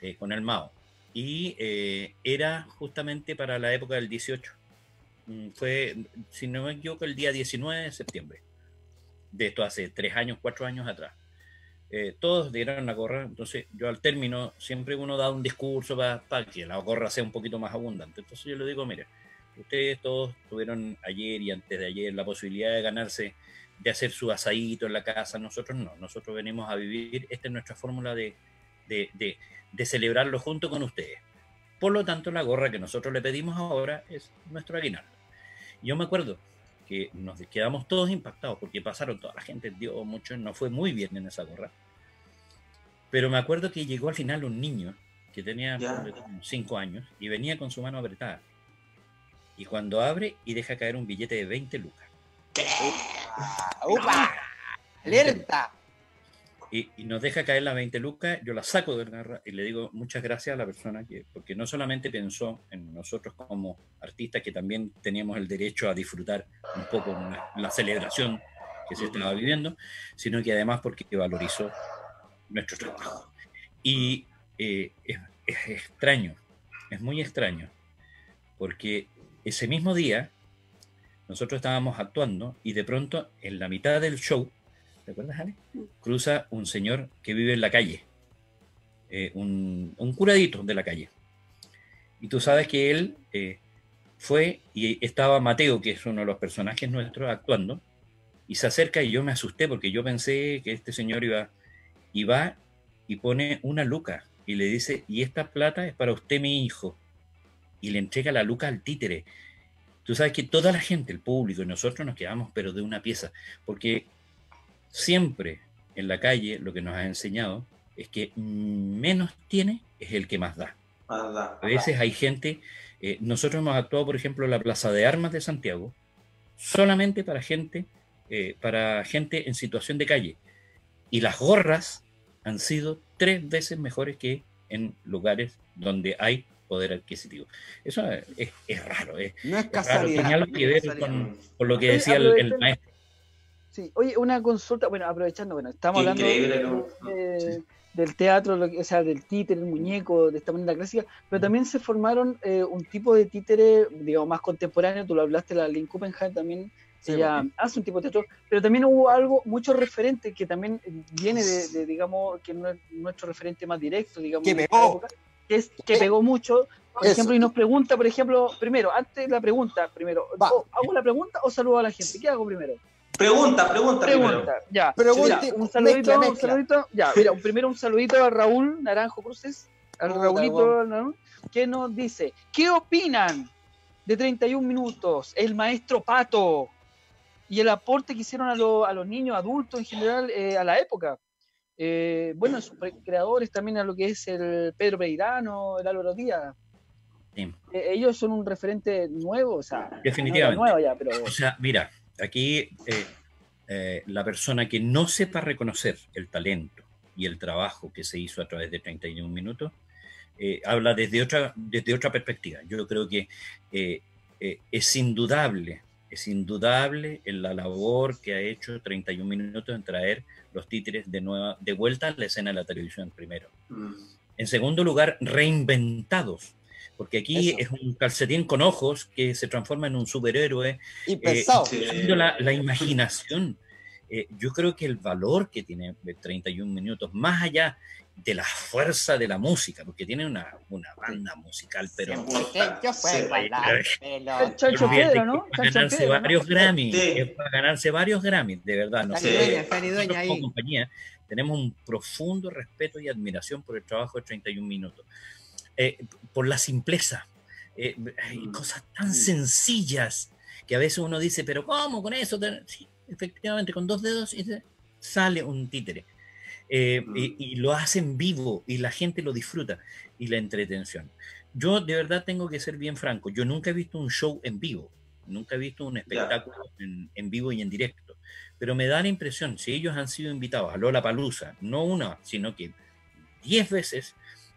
eh, con el MAO. Y eh, era justamente para la época del 18. Mm, Fue, si no me equivoco, el día 19 de septiembre. De esto hace tres años, cuatro años atrás eh, todos dieron la gorra, entonces yo al término siempre uno da un discurso para que la gorra sea un poquito más abundante. Entonces yo le digo, mire, ustedes todos tuvieron ayer y antes de ayer la posibilidad de ganarse, de hacer su asadito en la casa, nosotros no, nosotros venimos a vivir, esta es nuestra fórmula de, de, de, de celebrarlo junto con ustedes. Por lo tanto, la gorra que nosotros le pedimos ahora es nuestro aguinaldo. Yo me acuerdo que nos quedamos todos impactados porque pasaron toda la gente, dio mucho, no fue muy bien en esa gorra. Pero me acuerdo que llegó al final un niño que tenía Ya. ponle tú, como cinco años y venía con su mano apretada. Y cuando abre y deja caer un billete de 20 lucas. ¡Upa! ¡Alerta! y, y nos deja caer las 20 lucas, yo la saco del garra y le digo muchas gracias a la persona que, porque no solamente pensó en nosotros como artistas que también teníamos el derecho a disfrutar un poco la, la celebración que se estaba viviendo, sino que además porque valorizó nuestro trabajo. Y eh, es, es extraño, es muy extraño, porque ese mismo día nosotros estábamos actuando y de pronto en la mitad del show ¿Te acuerdas, Ale? Cruza un señor que vive en la calle, eh, un, un, curadito de la calle. Y tú sabes que él eh, fue y estaba Mateo, que es uno de los personajes nuestros, actuando, y se acerca y yo me asusté porque yo pensé que este señor iba, y va y pone una luca y le dice, y esta plata es para usted, mi hijo. Y le entrega la luca al títere. Tú sabes que toda la gente, el público y nosotros nos quedamos, pero de una pieza, porque siempre en la calle lo que nos ha enseñado es que menos tiene es el que más da. A veces hay gente, eh, nosotros hemos actuado, por ejemplo, en la Plaza de Armas de Santiago, solamente para gente, eh, para gente en situación de calle. Y las gorras han sido tres veces mejores que en lugares donde hay poder adquisitivo. Eso es, es raro. Es, no es, casualidad. Tenía algo que ver con, con, lo que decía el, el maestro. Sí, oye, una consulta, bueno, aprovechando, bueno, estamos hablando de, de, del teatro, lo que, o sea, del títere, el muñeco, de esta manera clásica, pero también se formaron eh, un tipo de títere, digamos, más contemporáneo, tú lo hablaste, la Lynn Kuppenheim también, Sí, ella bueno. hace un tipo de teatro, pero también hubo algo, mucho referente que también viene de, de, digamos, que no es nuestro referente más directo, digamos, Que de esta pegó. época, que, es, que pegó mucho, por Eso. ejemplo, y nos pregunta, por ejemplo, primero, antes la pregunta, primero, Va. ¿hago la pregunta o saludo a la gente? ¿Qué hago primero? Pregunta, pregunta, Pregunta, primero. ya. Pregunta, un saludito, mezcla, un saludito. Ya, mira, primero un saludito a Raúl Naranjo Cruces, al Raulito. ¿no? que nos dice, ¿qué opinan de 31 minutos? El maestro Pato y el aporte que hicieron a, lo- a los niños, adultos en general, eh, a la época. Eh, bueno, sus pre- creadores también a lo que es el Pedro Peirano, el Álvaro Díaz. Sí. Eh, ellos son un referente nuevo, o sea, Definitivamente. no nuevo ya, pero O sea, mira, aquí eh, eh, la persona que no sepa reconocer el talento y el trabajo que se hizo a través de 31 minutos, habla desde otra, desde otra perspectiva. Yo creo que es indudable, es indudable en la labor que ha hecho 31 minutos en traer los títeres de, nueva, de vuelta a la escena de la televisión primero. Mm. En segundo lugar, reinventados. Porque aquí Eso. es un calcetín con ojos que se transforma en un superhéroe Y eh, sí. usando la, la imaginación. Eh, yo creo que el valor que tiene de 31 minutos, más allá de la fuerza de la música, porque tiene una, una banda musical, pero yo Sí. Chancho olvídate Pedro, ¿no? para ganarse Pedro, ¿no? varios Grammys, Sí. es para ganarse varios Grammys, de verdad. No Está sé, Dueña como compañía tenemos un profundo respeto y admiración por el trabajo de 31 minutos, Eh, por la simpleza. Eh, hay Mm. cosas tan sencillas que a veces uno dice, pero ¿cómo con eso? Sí, efectivamente, con dos dedos sale un títere. Eh, Mm. y, y lo hacen vivo y la gente lo disfruta y la entretención. Yo de verdad tengo que ser bien franco, yo nunca he visto un show en vivo, nunca he visto un espectáculo en, en vivo y en directo, pero me da la impresión, si ellos han sido invitados a Lola Palusa, no una, sino que diez veces,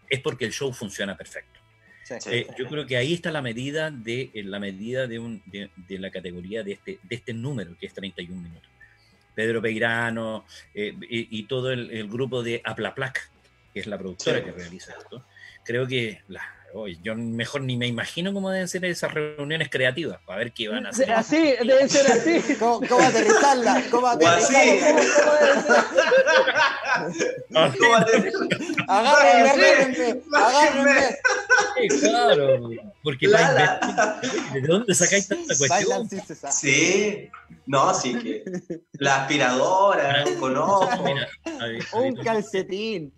es porque el show funciona perfecto. Sí. Sí. Eh, yo creo que ahí está la medida de eh, la medida de, un, de, de la categoría de este, de este número, que es 31 minutos. Pedro Peirano eh, y, y todo el, el grupo de Aplaplac, que es la productora Sí. que realiza esto, creo que la, yo mejor ni me imagino cómo deben ser esas reuniones creativas para ver qué van a hacer. Así, debe ser así. ¿Cómo, cómo aterrizarla? ¿Cómo aterrizarla? [laughs] ¿Cómo [laughs] Agárrenme, Sí. agárrenme, agárrenme. Sí, claro, porque Lala. ¿de dónde sacáis tanta cuestión? Sí. No, sí que. La aspiradora, con ojos. Mira, ahí- Un calcetín.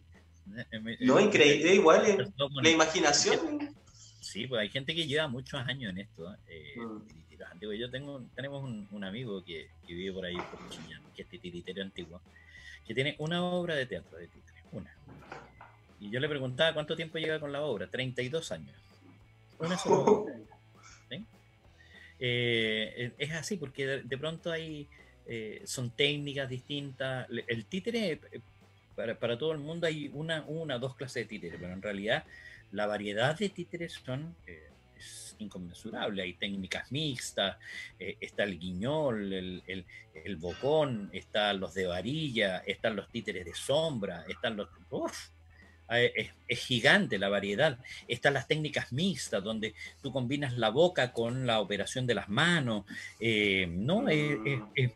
eh, No, eh, increíble. Igual eh, bueno, la imaginación. Sí, pues hay gente que lleva muchos años en esto. eh, Mm. titiriteros antiguos. Yo tengo, tenemos un, un amigo que, que vive por ahí, por Chillán, que es titiritero antiguo, que tiene una obra de teatro de títere, una. Y yo le preguntaba cuánto tiempo lleva con la obra, 32 años. Una sola [laughs] obra. ¿sí? Eh, es así, porque de, de pronto hay, eh, son técnicas distintas. El títere, eh, para, para todo el mundo hay una, una dos clases de títere, pero en realidad la variedad de títeres son, eh, es inconmensurable. Hay técnicas mixtas, eh, está el guiñol, el, el- el bocón, están los de varilla, están los títeres de sombra, están los... ¡Uf! Eh, Es, es gigante la variedad. Están las técnicas mixtas, donde tú combinas la boca con la operación de las manos. eh, no, es, es- es-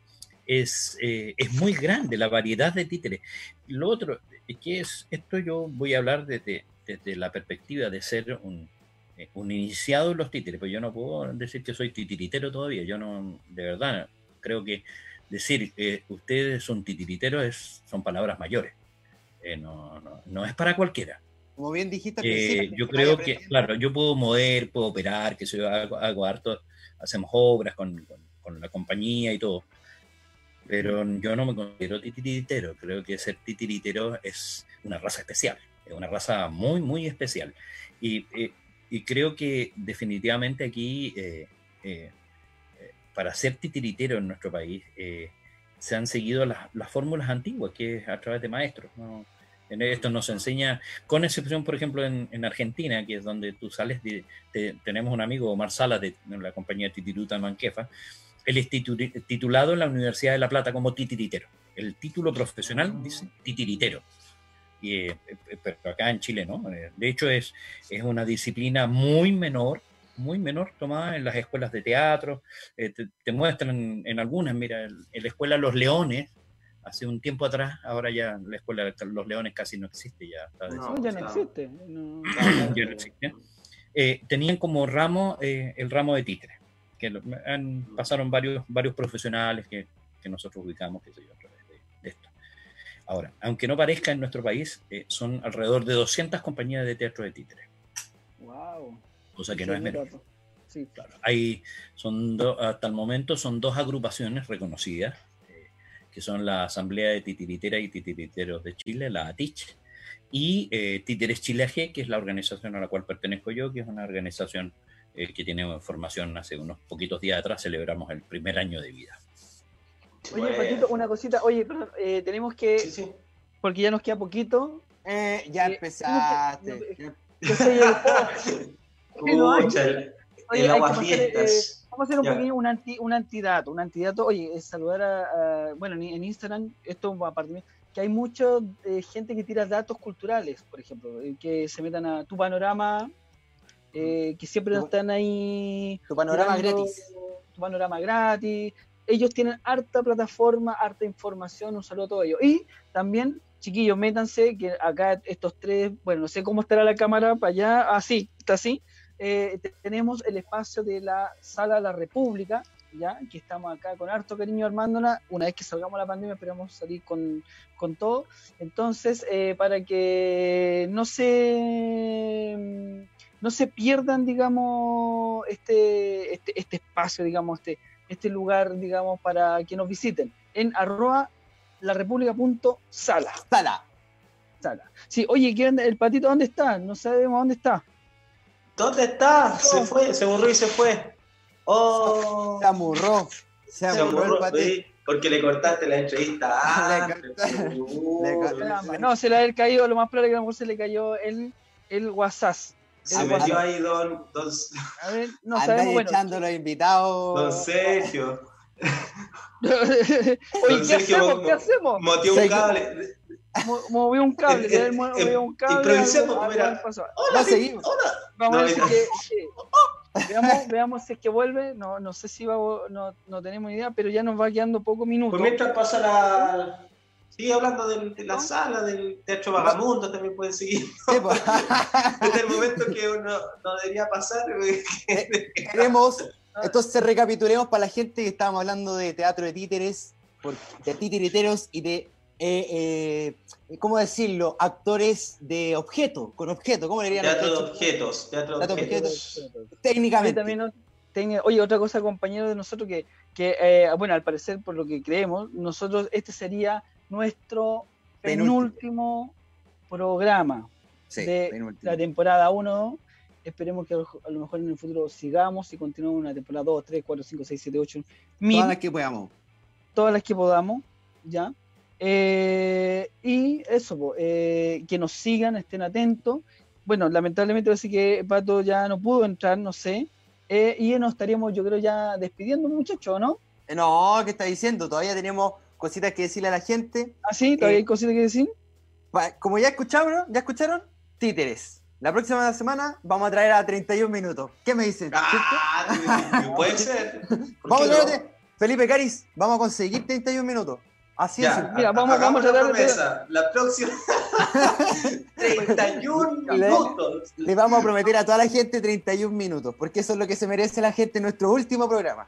es, eh, es muy grande la variedad de títeres. Lo otro es que es, esto yo voy a hablar desde, desde la perspectiva de ser un, eh, un iniciado en los títeres, pues yo no puedo decir que soy titiritero todavía, yo no, de verdad, creo que decir que ustedes son titiriteros es, son palabras mayores. Eh, no, no, no es para cualquiera. Como bien dijiste Eh, yo creo que, claro, yo puedo mover, puedo operar, que yo hago, hago harto, hacemos obras con, con- con la compañía y todo, pero yo no me considero titiritero, creo que ser titiritero es una raza especial, es una raza muy, muy especial. Y, eh, y creo que definitivamente aquí, eh, para ser titiritero en nuestro país, se han seguido las, las fórmulas antiguas, que es a través de maestros. ¿no? Esto nos enseña, con excepción, por ejemplo, en, en Argentina, que es donde tú sales, de, te- tenemos un amigo, Omar Salas, de, de la compañía Titiruta Manquefa, él es tituli- titulado en la Universidad de La Plata como titiritero. El título profesional dice titiritero. Y, eh, eh, pero acá en Chile no. Eh, De hecho, es, es una disciplina muy menor, muy menor tomada en las escuelas de teatro. Eh, te, te muestran en algunas, mira, en la escuela Los Leones, hace un tiempo atrás, ahora ya la escuela Los Leones casi no existe, ya está No, ya no existe. no- ya no existe. Eh, tenían como ramo eh, el ramo de títere, que lo- han- pasaron varios, varios profesionales que, que nosotros ubicamos, qué sé yo, a través de, de esto. Ahora, aunque no parezca en nuestro país, eh, son alrededor de 200 compañías de teatro de títere, Wow. cosa que no es menor. Sí. Claro, hay, son do- hasta el momento son dos agrupaciones reconocidas, que son la Asamblea de Titiritera y Titiriteros de Chile, la ATICH, y eh, Títeres Chile AG, que es la organización a la cual pertenezco yo, que es una organización eh, que tiene formación hace unos poquitos días atrás, celebramos el primer año de vida. Oye, Patito, una cosita. Oye, perdón, eh, tenemos que. Porque ya nos queda poquito. Eh, ya empezaste. Yo soy [laughs] el, Oye, el eh, vamos a hacer un Ya. pequeño un, anti, un antidato. Un antidato, oye, es saludar a, a- bueno, en, en Instagram, esto va aparte mío, que hay mucha gente que tira datos culturales, por ejemplo, eh, que se metan a tu panorama, eh, que siempre están ahí. Tu panorama tirando gratis. Tu panorama gratis. Ellos tienen harta plataforma, harta información, un saludo a todos ellos. Y también, chiquillos, métanse, que acá estos tres, bueno, no sé cómo estará la cámara para allá, así, está así. Eh, te- tenemos el espacio de la Sala de la República, ya que estamos acá con harto cariño armándola. Una vez que salgamos de la pandemia, esperamos salir con, con todo. Entonces, eh, para que no se no se pierdan, digamos, este, este, este espacio, digamos, este, este lugar, digamos, para que nos visiten en arroba larepublica.sala. Sala. Sala. Sí, oye. ¿el patito dónde está? No sabemos dónde está. ¿Dónde está? Se fue, se aburrió y se fue. Oh. Se amurró. Se amurró el porque le cortaste la entrevista. [laughs] seguro. Caramba, No, se le ha caído, lo más probable es que a lo mejor se le cayó el, el WhatsApp. Se El metió ahí don, don, A ver, no Andáis sabemos, bueno. echando los invitados. don Sergio. [laughs] [laughs] Oye, Don ¿qué Sergio hacemos? mo- ¿Qué hacemos? Motió un cable. Mo- Movió un cable, Eh, eh, movió un cable. improvisemos, algo- algo mira. pasó. Hola, No, seguimos. hola. Vamos a No, ver si que, que- veamos, veamos si es que vuelve. No, no sé si va, no, no tenemos idea, pero ya nos va quedando pocos minutos. Pues mientras pasa la. Sigue hablando de, la sala, del Teatro Vagamundo, también pueden seguir. Pues. [laughs] Desde el momento que uno no debería pasar. güey. Queremos, entonces recapitulemos para la gente que estábamos hablando de teatro de títeres, de titiriteros y de, eh, eh, ¿cómo decirlo? Actores de objeto, con objeto, ¿cómo le dirían? Teatro de objetos. Teatro de objetos. Oye, Técnicamente. también oye, otra cosa, compañero de nosotros, que, que eh, bueno, al parecer, por lo que creemos, nosotros, este sería nuestro Penúltimo. penúltimo programa Sí, de penúltimo. la temporada 1 Esperemos que a lo a lo mejor en el futuro sigamos y continuemos una temporada 2, 3, 4, 5, 6, 7, 8, mil, Todas las que podamos. todas las que podamos, ¿ya? Eh, y eso, po, eh, que nos sigan, estén atentos. Bueno, lamentablemente parece que Pato ya no pudo entrar, no sé. Eh, y nos estaríamos, yo creo, ya despidiendo, muchachos, ¿no? Eh, No, ¿qué está diciendo? Todavía tenemos cositas que decirle a la gente. ¿Ah, sí? ¿Todavía Eh, hay cositas que decir? Como ya escucharon, ¿ya escucharon? Títeres. La próxima semana vamos a traer a 31 minutos. ¿Qué me dicen? Ah, puede ser. [laughs] ¿Por Vamos no? Felipe Caris, vamos a conseguir 31 minutos. Así Ya, es. Mira, vamos- vamos a tratar de- promesa. La próxima. [laughs] 31 Le- minutos. Le vamos a prometer a toda la gente 31 minutos, porque eso es lo que se merece la gente en nuestro último programa.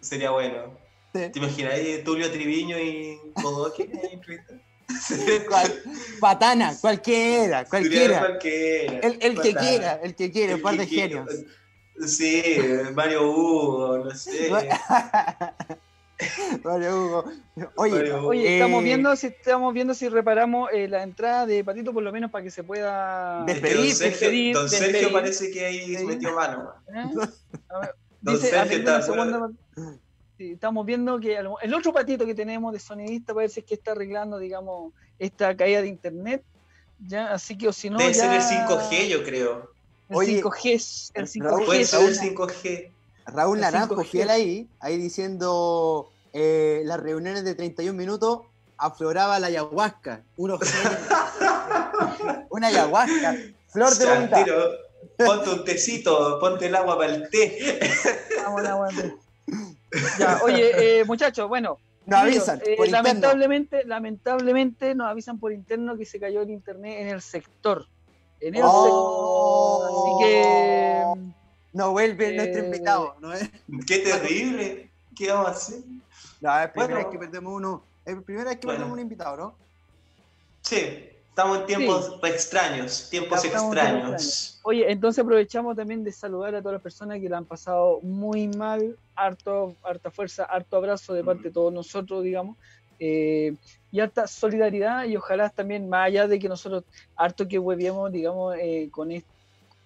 Sería bueno. Sí. ¿Te imaginas ahí Tulio Triviño y Bodoque en Twitter? Patana, cualquiera, cualquiera. Cualquiera. El, el que quiera, el que quiera, un par de genios. Sí, Mario Hugo, no sé. [laughs] [laughs] Vale, Hugo. Oye, Mario Hugo. Oye, eh, estamos viendo si estamos viendo si reparamos eh, la entrada de Patito por lo menos para que se pueda despedir, don Sergio, despedir, don Sergio despedir. parece que ahí se metió mano. [laughs] ¿eh? Ver, Don dice, Sergio está segunda- Sí, estamos viendo que el otro patito que tenemos de sonidista parece que está arreglando, digamos, esta caída de internet. Ya, así que o si no. Debe ya... ser el 5G, yo creo. El Oye, 5G. El 5G. Raúl, Puede ser el suena. 5G. Raúl Naranjo, 5G. fiel ahí, ahí diciendo eh, las reuniones de 31 minutos afloraba la ayahuasca. Genios. [laughs] Una ayahuasca. Flor de voluntad. tiro, Ponte un tecito, ponte el agua para el té. Vamos, guardia. Ya, oye, eh, muchachos, bueno. Nos avisan, eh, por interno. lamentablemente, lamentablemente nos avisan por interno que se cayó el internet en el sector. En el Oh. sector. Así que. No vuelve Eh, nuestro invitado. ¿no es? [laughs] Qué terrible. ¿Qué vamos a hacer? No, es primera Bueno. vez que perdemos uno. Es primera vez que Bueno. perdemos un invitado, ¿no? Sí, estamos en tiempos extraños, tiempos bien extraños. Oye, entonces aprovechamos también de saludar a todas las personas que la han pasado muy mal, harto, harta fuerza, harto abrazo de parte de todos nosotros, digamos, eh, y harta solidaridad y ojalá también, más allá de que nosotros harto que hueviemos, digamos, eh, con esto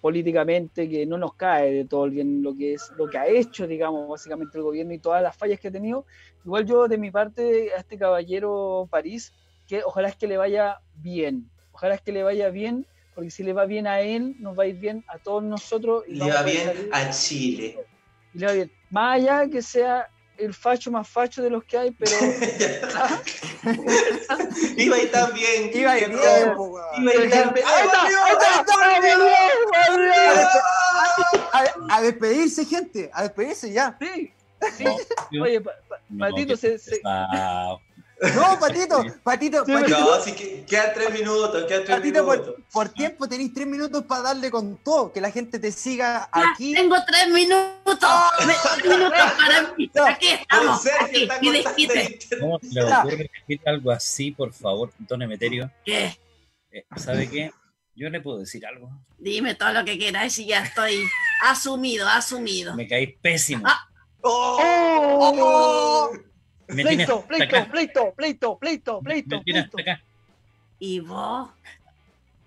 políticamente que no nos cae de todo bien lo que es lo que ha hecho digamos básicamente el gobierno y todas las fallas que ha tenido igual yo de mi parte a este caballero París que ojalá es que le vaya bien ojalá es que le vaya bien porque si le va bien a él, nos va a ir bien a todos nosotros. y Le va bien a Chile. y le va bien. Más allá que sea el facho más facho de los que hay, pero Iba ahí tan bien. Iba ahí qué bien, weón. Iba ahí tan bien. ¡Ahí está! ¡Volvió! ¡Ahí está! ¡Ahí está! ¡Volvió! ¡Volvió! A, despedirse, gente. A despedirse ya. Sí, sí. No, Oye, Patito, se. No, Patito, Patito, Sí, Patito, No, sí que quedan tres minutos, quedan tres Patito, minutos. por, por tiempo tenéis tres minutos para darle con todo, que la gente te siga Ah, aquí. Tengo tres minutos. Tres minutos para [laughs] mí. No. Aquí estamos. Sergio Aquí, está mi desquite. ¿Cómo se le ocurre decir algo así, por favor, Don Emeterio? ¿Qué? Eh, ¿Sabe qué? Yo le puedo decir algo. Dime todo lo que quieras y ya estoy [laughs] asumido, asumido. Me caí pésimo. Ah. ¡Oh! Me Pleito, pleito, pleito, pleito, pleito, pleito. ¿Y vos?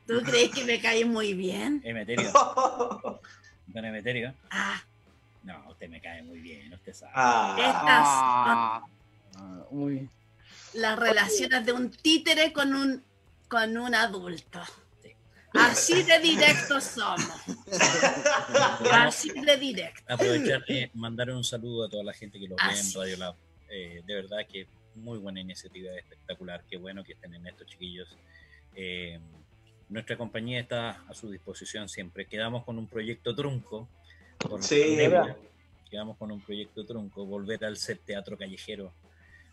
¿Tú crees que me caí muy bien? [laughs] Emeterio. Don Emeterio. Ah, No, usted me cae muy bien, usted sabe. Ah, estas Ah, Ah, Uy. las relaciones de un títere con un, con un adulto. Así de directo somos. [laughs] Así de directo. aprovechar y mandar un saludo a toda la gente que los ve en. Radio Lab. Eh, de verdad que muy buena iniciativa, espectacular. Qué bueno que estén en estos chiquillos. Eh, nuestra compañía está a su disposición siempre. Quedamos con un proyecto trunco. por Sí. pandemia. Quedamos con un proyecto trunco, volver al ser teatro callejero,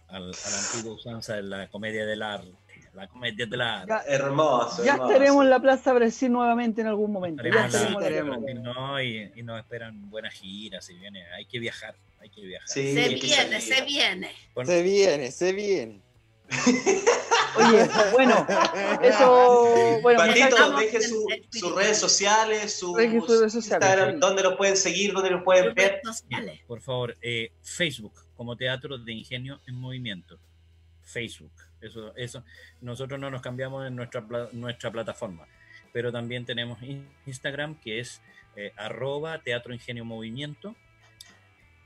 al, a la antigua usanza de la comedia del arte. La comedia del arte. Ya, hermoso. ya hermoso. estaremos en la Plaza Brasil nuevamente en algún momento. Ya Estaremos la- en la- estaremos. Brasil, ¿no? y, y nos esperan buenas giras y viene, hay que viajar, hay que viajar. Sí, Se viene, se viene. Se viene, se viene. Oye, bueno, eso, [laughs] bueno, Patito, deje su- sus redes sociales, sus redes sociales, Instagram, sí. dónde lo pueden seguir, dónde lo pueden ver. Por favor, eh, Facebook como Teatro de Ingenio en Movimiento. Facebook. Eso, eso. Nosotros no nos cambiamos en nuestra, nuestra plataforma. pero también tenemos in- Instagram que es eh, arroba Teatro Ingenio Movimiento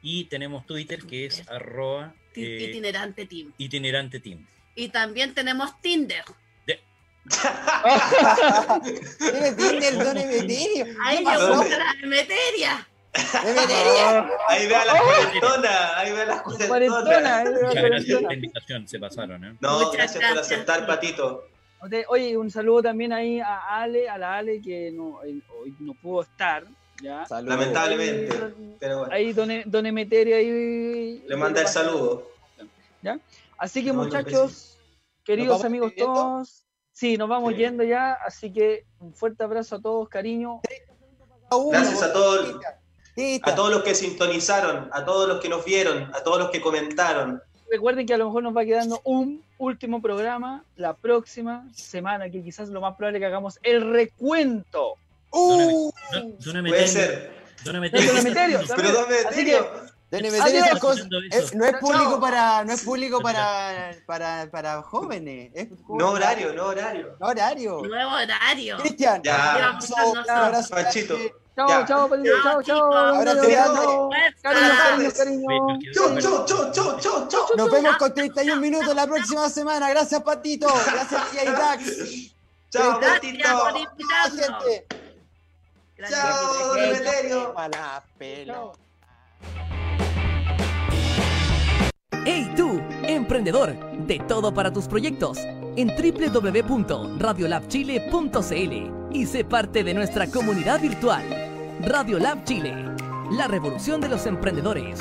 y tenemos Twitter que es arroba eh, Itinerante Team. itinerante team. Y también tenemos Tinder. Tiene [laughs] Tinder, don Emeterio. Ahí gusta la Emeteria. Ahí ve a las cuarentonas, ahí ve a las Cuarentona, Muchas gracias por cuarentona. la invitación, se pasaron. ¿eh? No, Muchas gracias por aceptar, Patito. Oye, un saludo también ahí a Ale, a la Ale que no, eh, hoy no pudo estar. ¿ya? Lamentablemente. Pero bueno, Ahí Don, don Emeterio ahí. le manda el saludo. ¿ya? Así que No, muchachos, queridos amigos todos, sí, nos vamos Sí. yendo ya, así que un fuerte abrazo a todos, cariño. Gracias a todos. A todos los que sintonizaron, a todos los que nos vieron, a todos los que comentaron. Recuerden que a lo mejor nos va quedando un último programa la próxima semana, que quizás lo más probable es que hagamos el recuento. Uh, Don- don Puede ser. don Don Emeterio, Emeterio, ¿qué está Pero don Emeterio, eh, no es público para, no es público para, para, para jóvenes. Es No horario, no horario. No horario. Nuevo horario. Cristian, Ya. un abrazo, un abrazo Panchito. grande. Chao, Ya. chao, Pedro, chao, Chao, Cariño, cariño, cariño. Chau, chau, chau, chau, chau, chau. Nos vemos con 31 minutos la próxima semana. Gracias, Patito. Gracias, tía y Dax. Chao, Gracias Patito. invitarnos. gente. Gracias. Chao, don Emeterio. A la pela. ¡Hey tú, emprendedor! De todo para tus proyectos en www.radiolabchile.cl y sé parte de nuestra comunidad virtual. Radiolab Chile, la revolución de los emprendedores.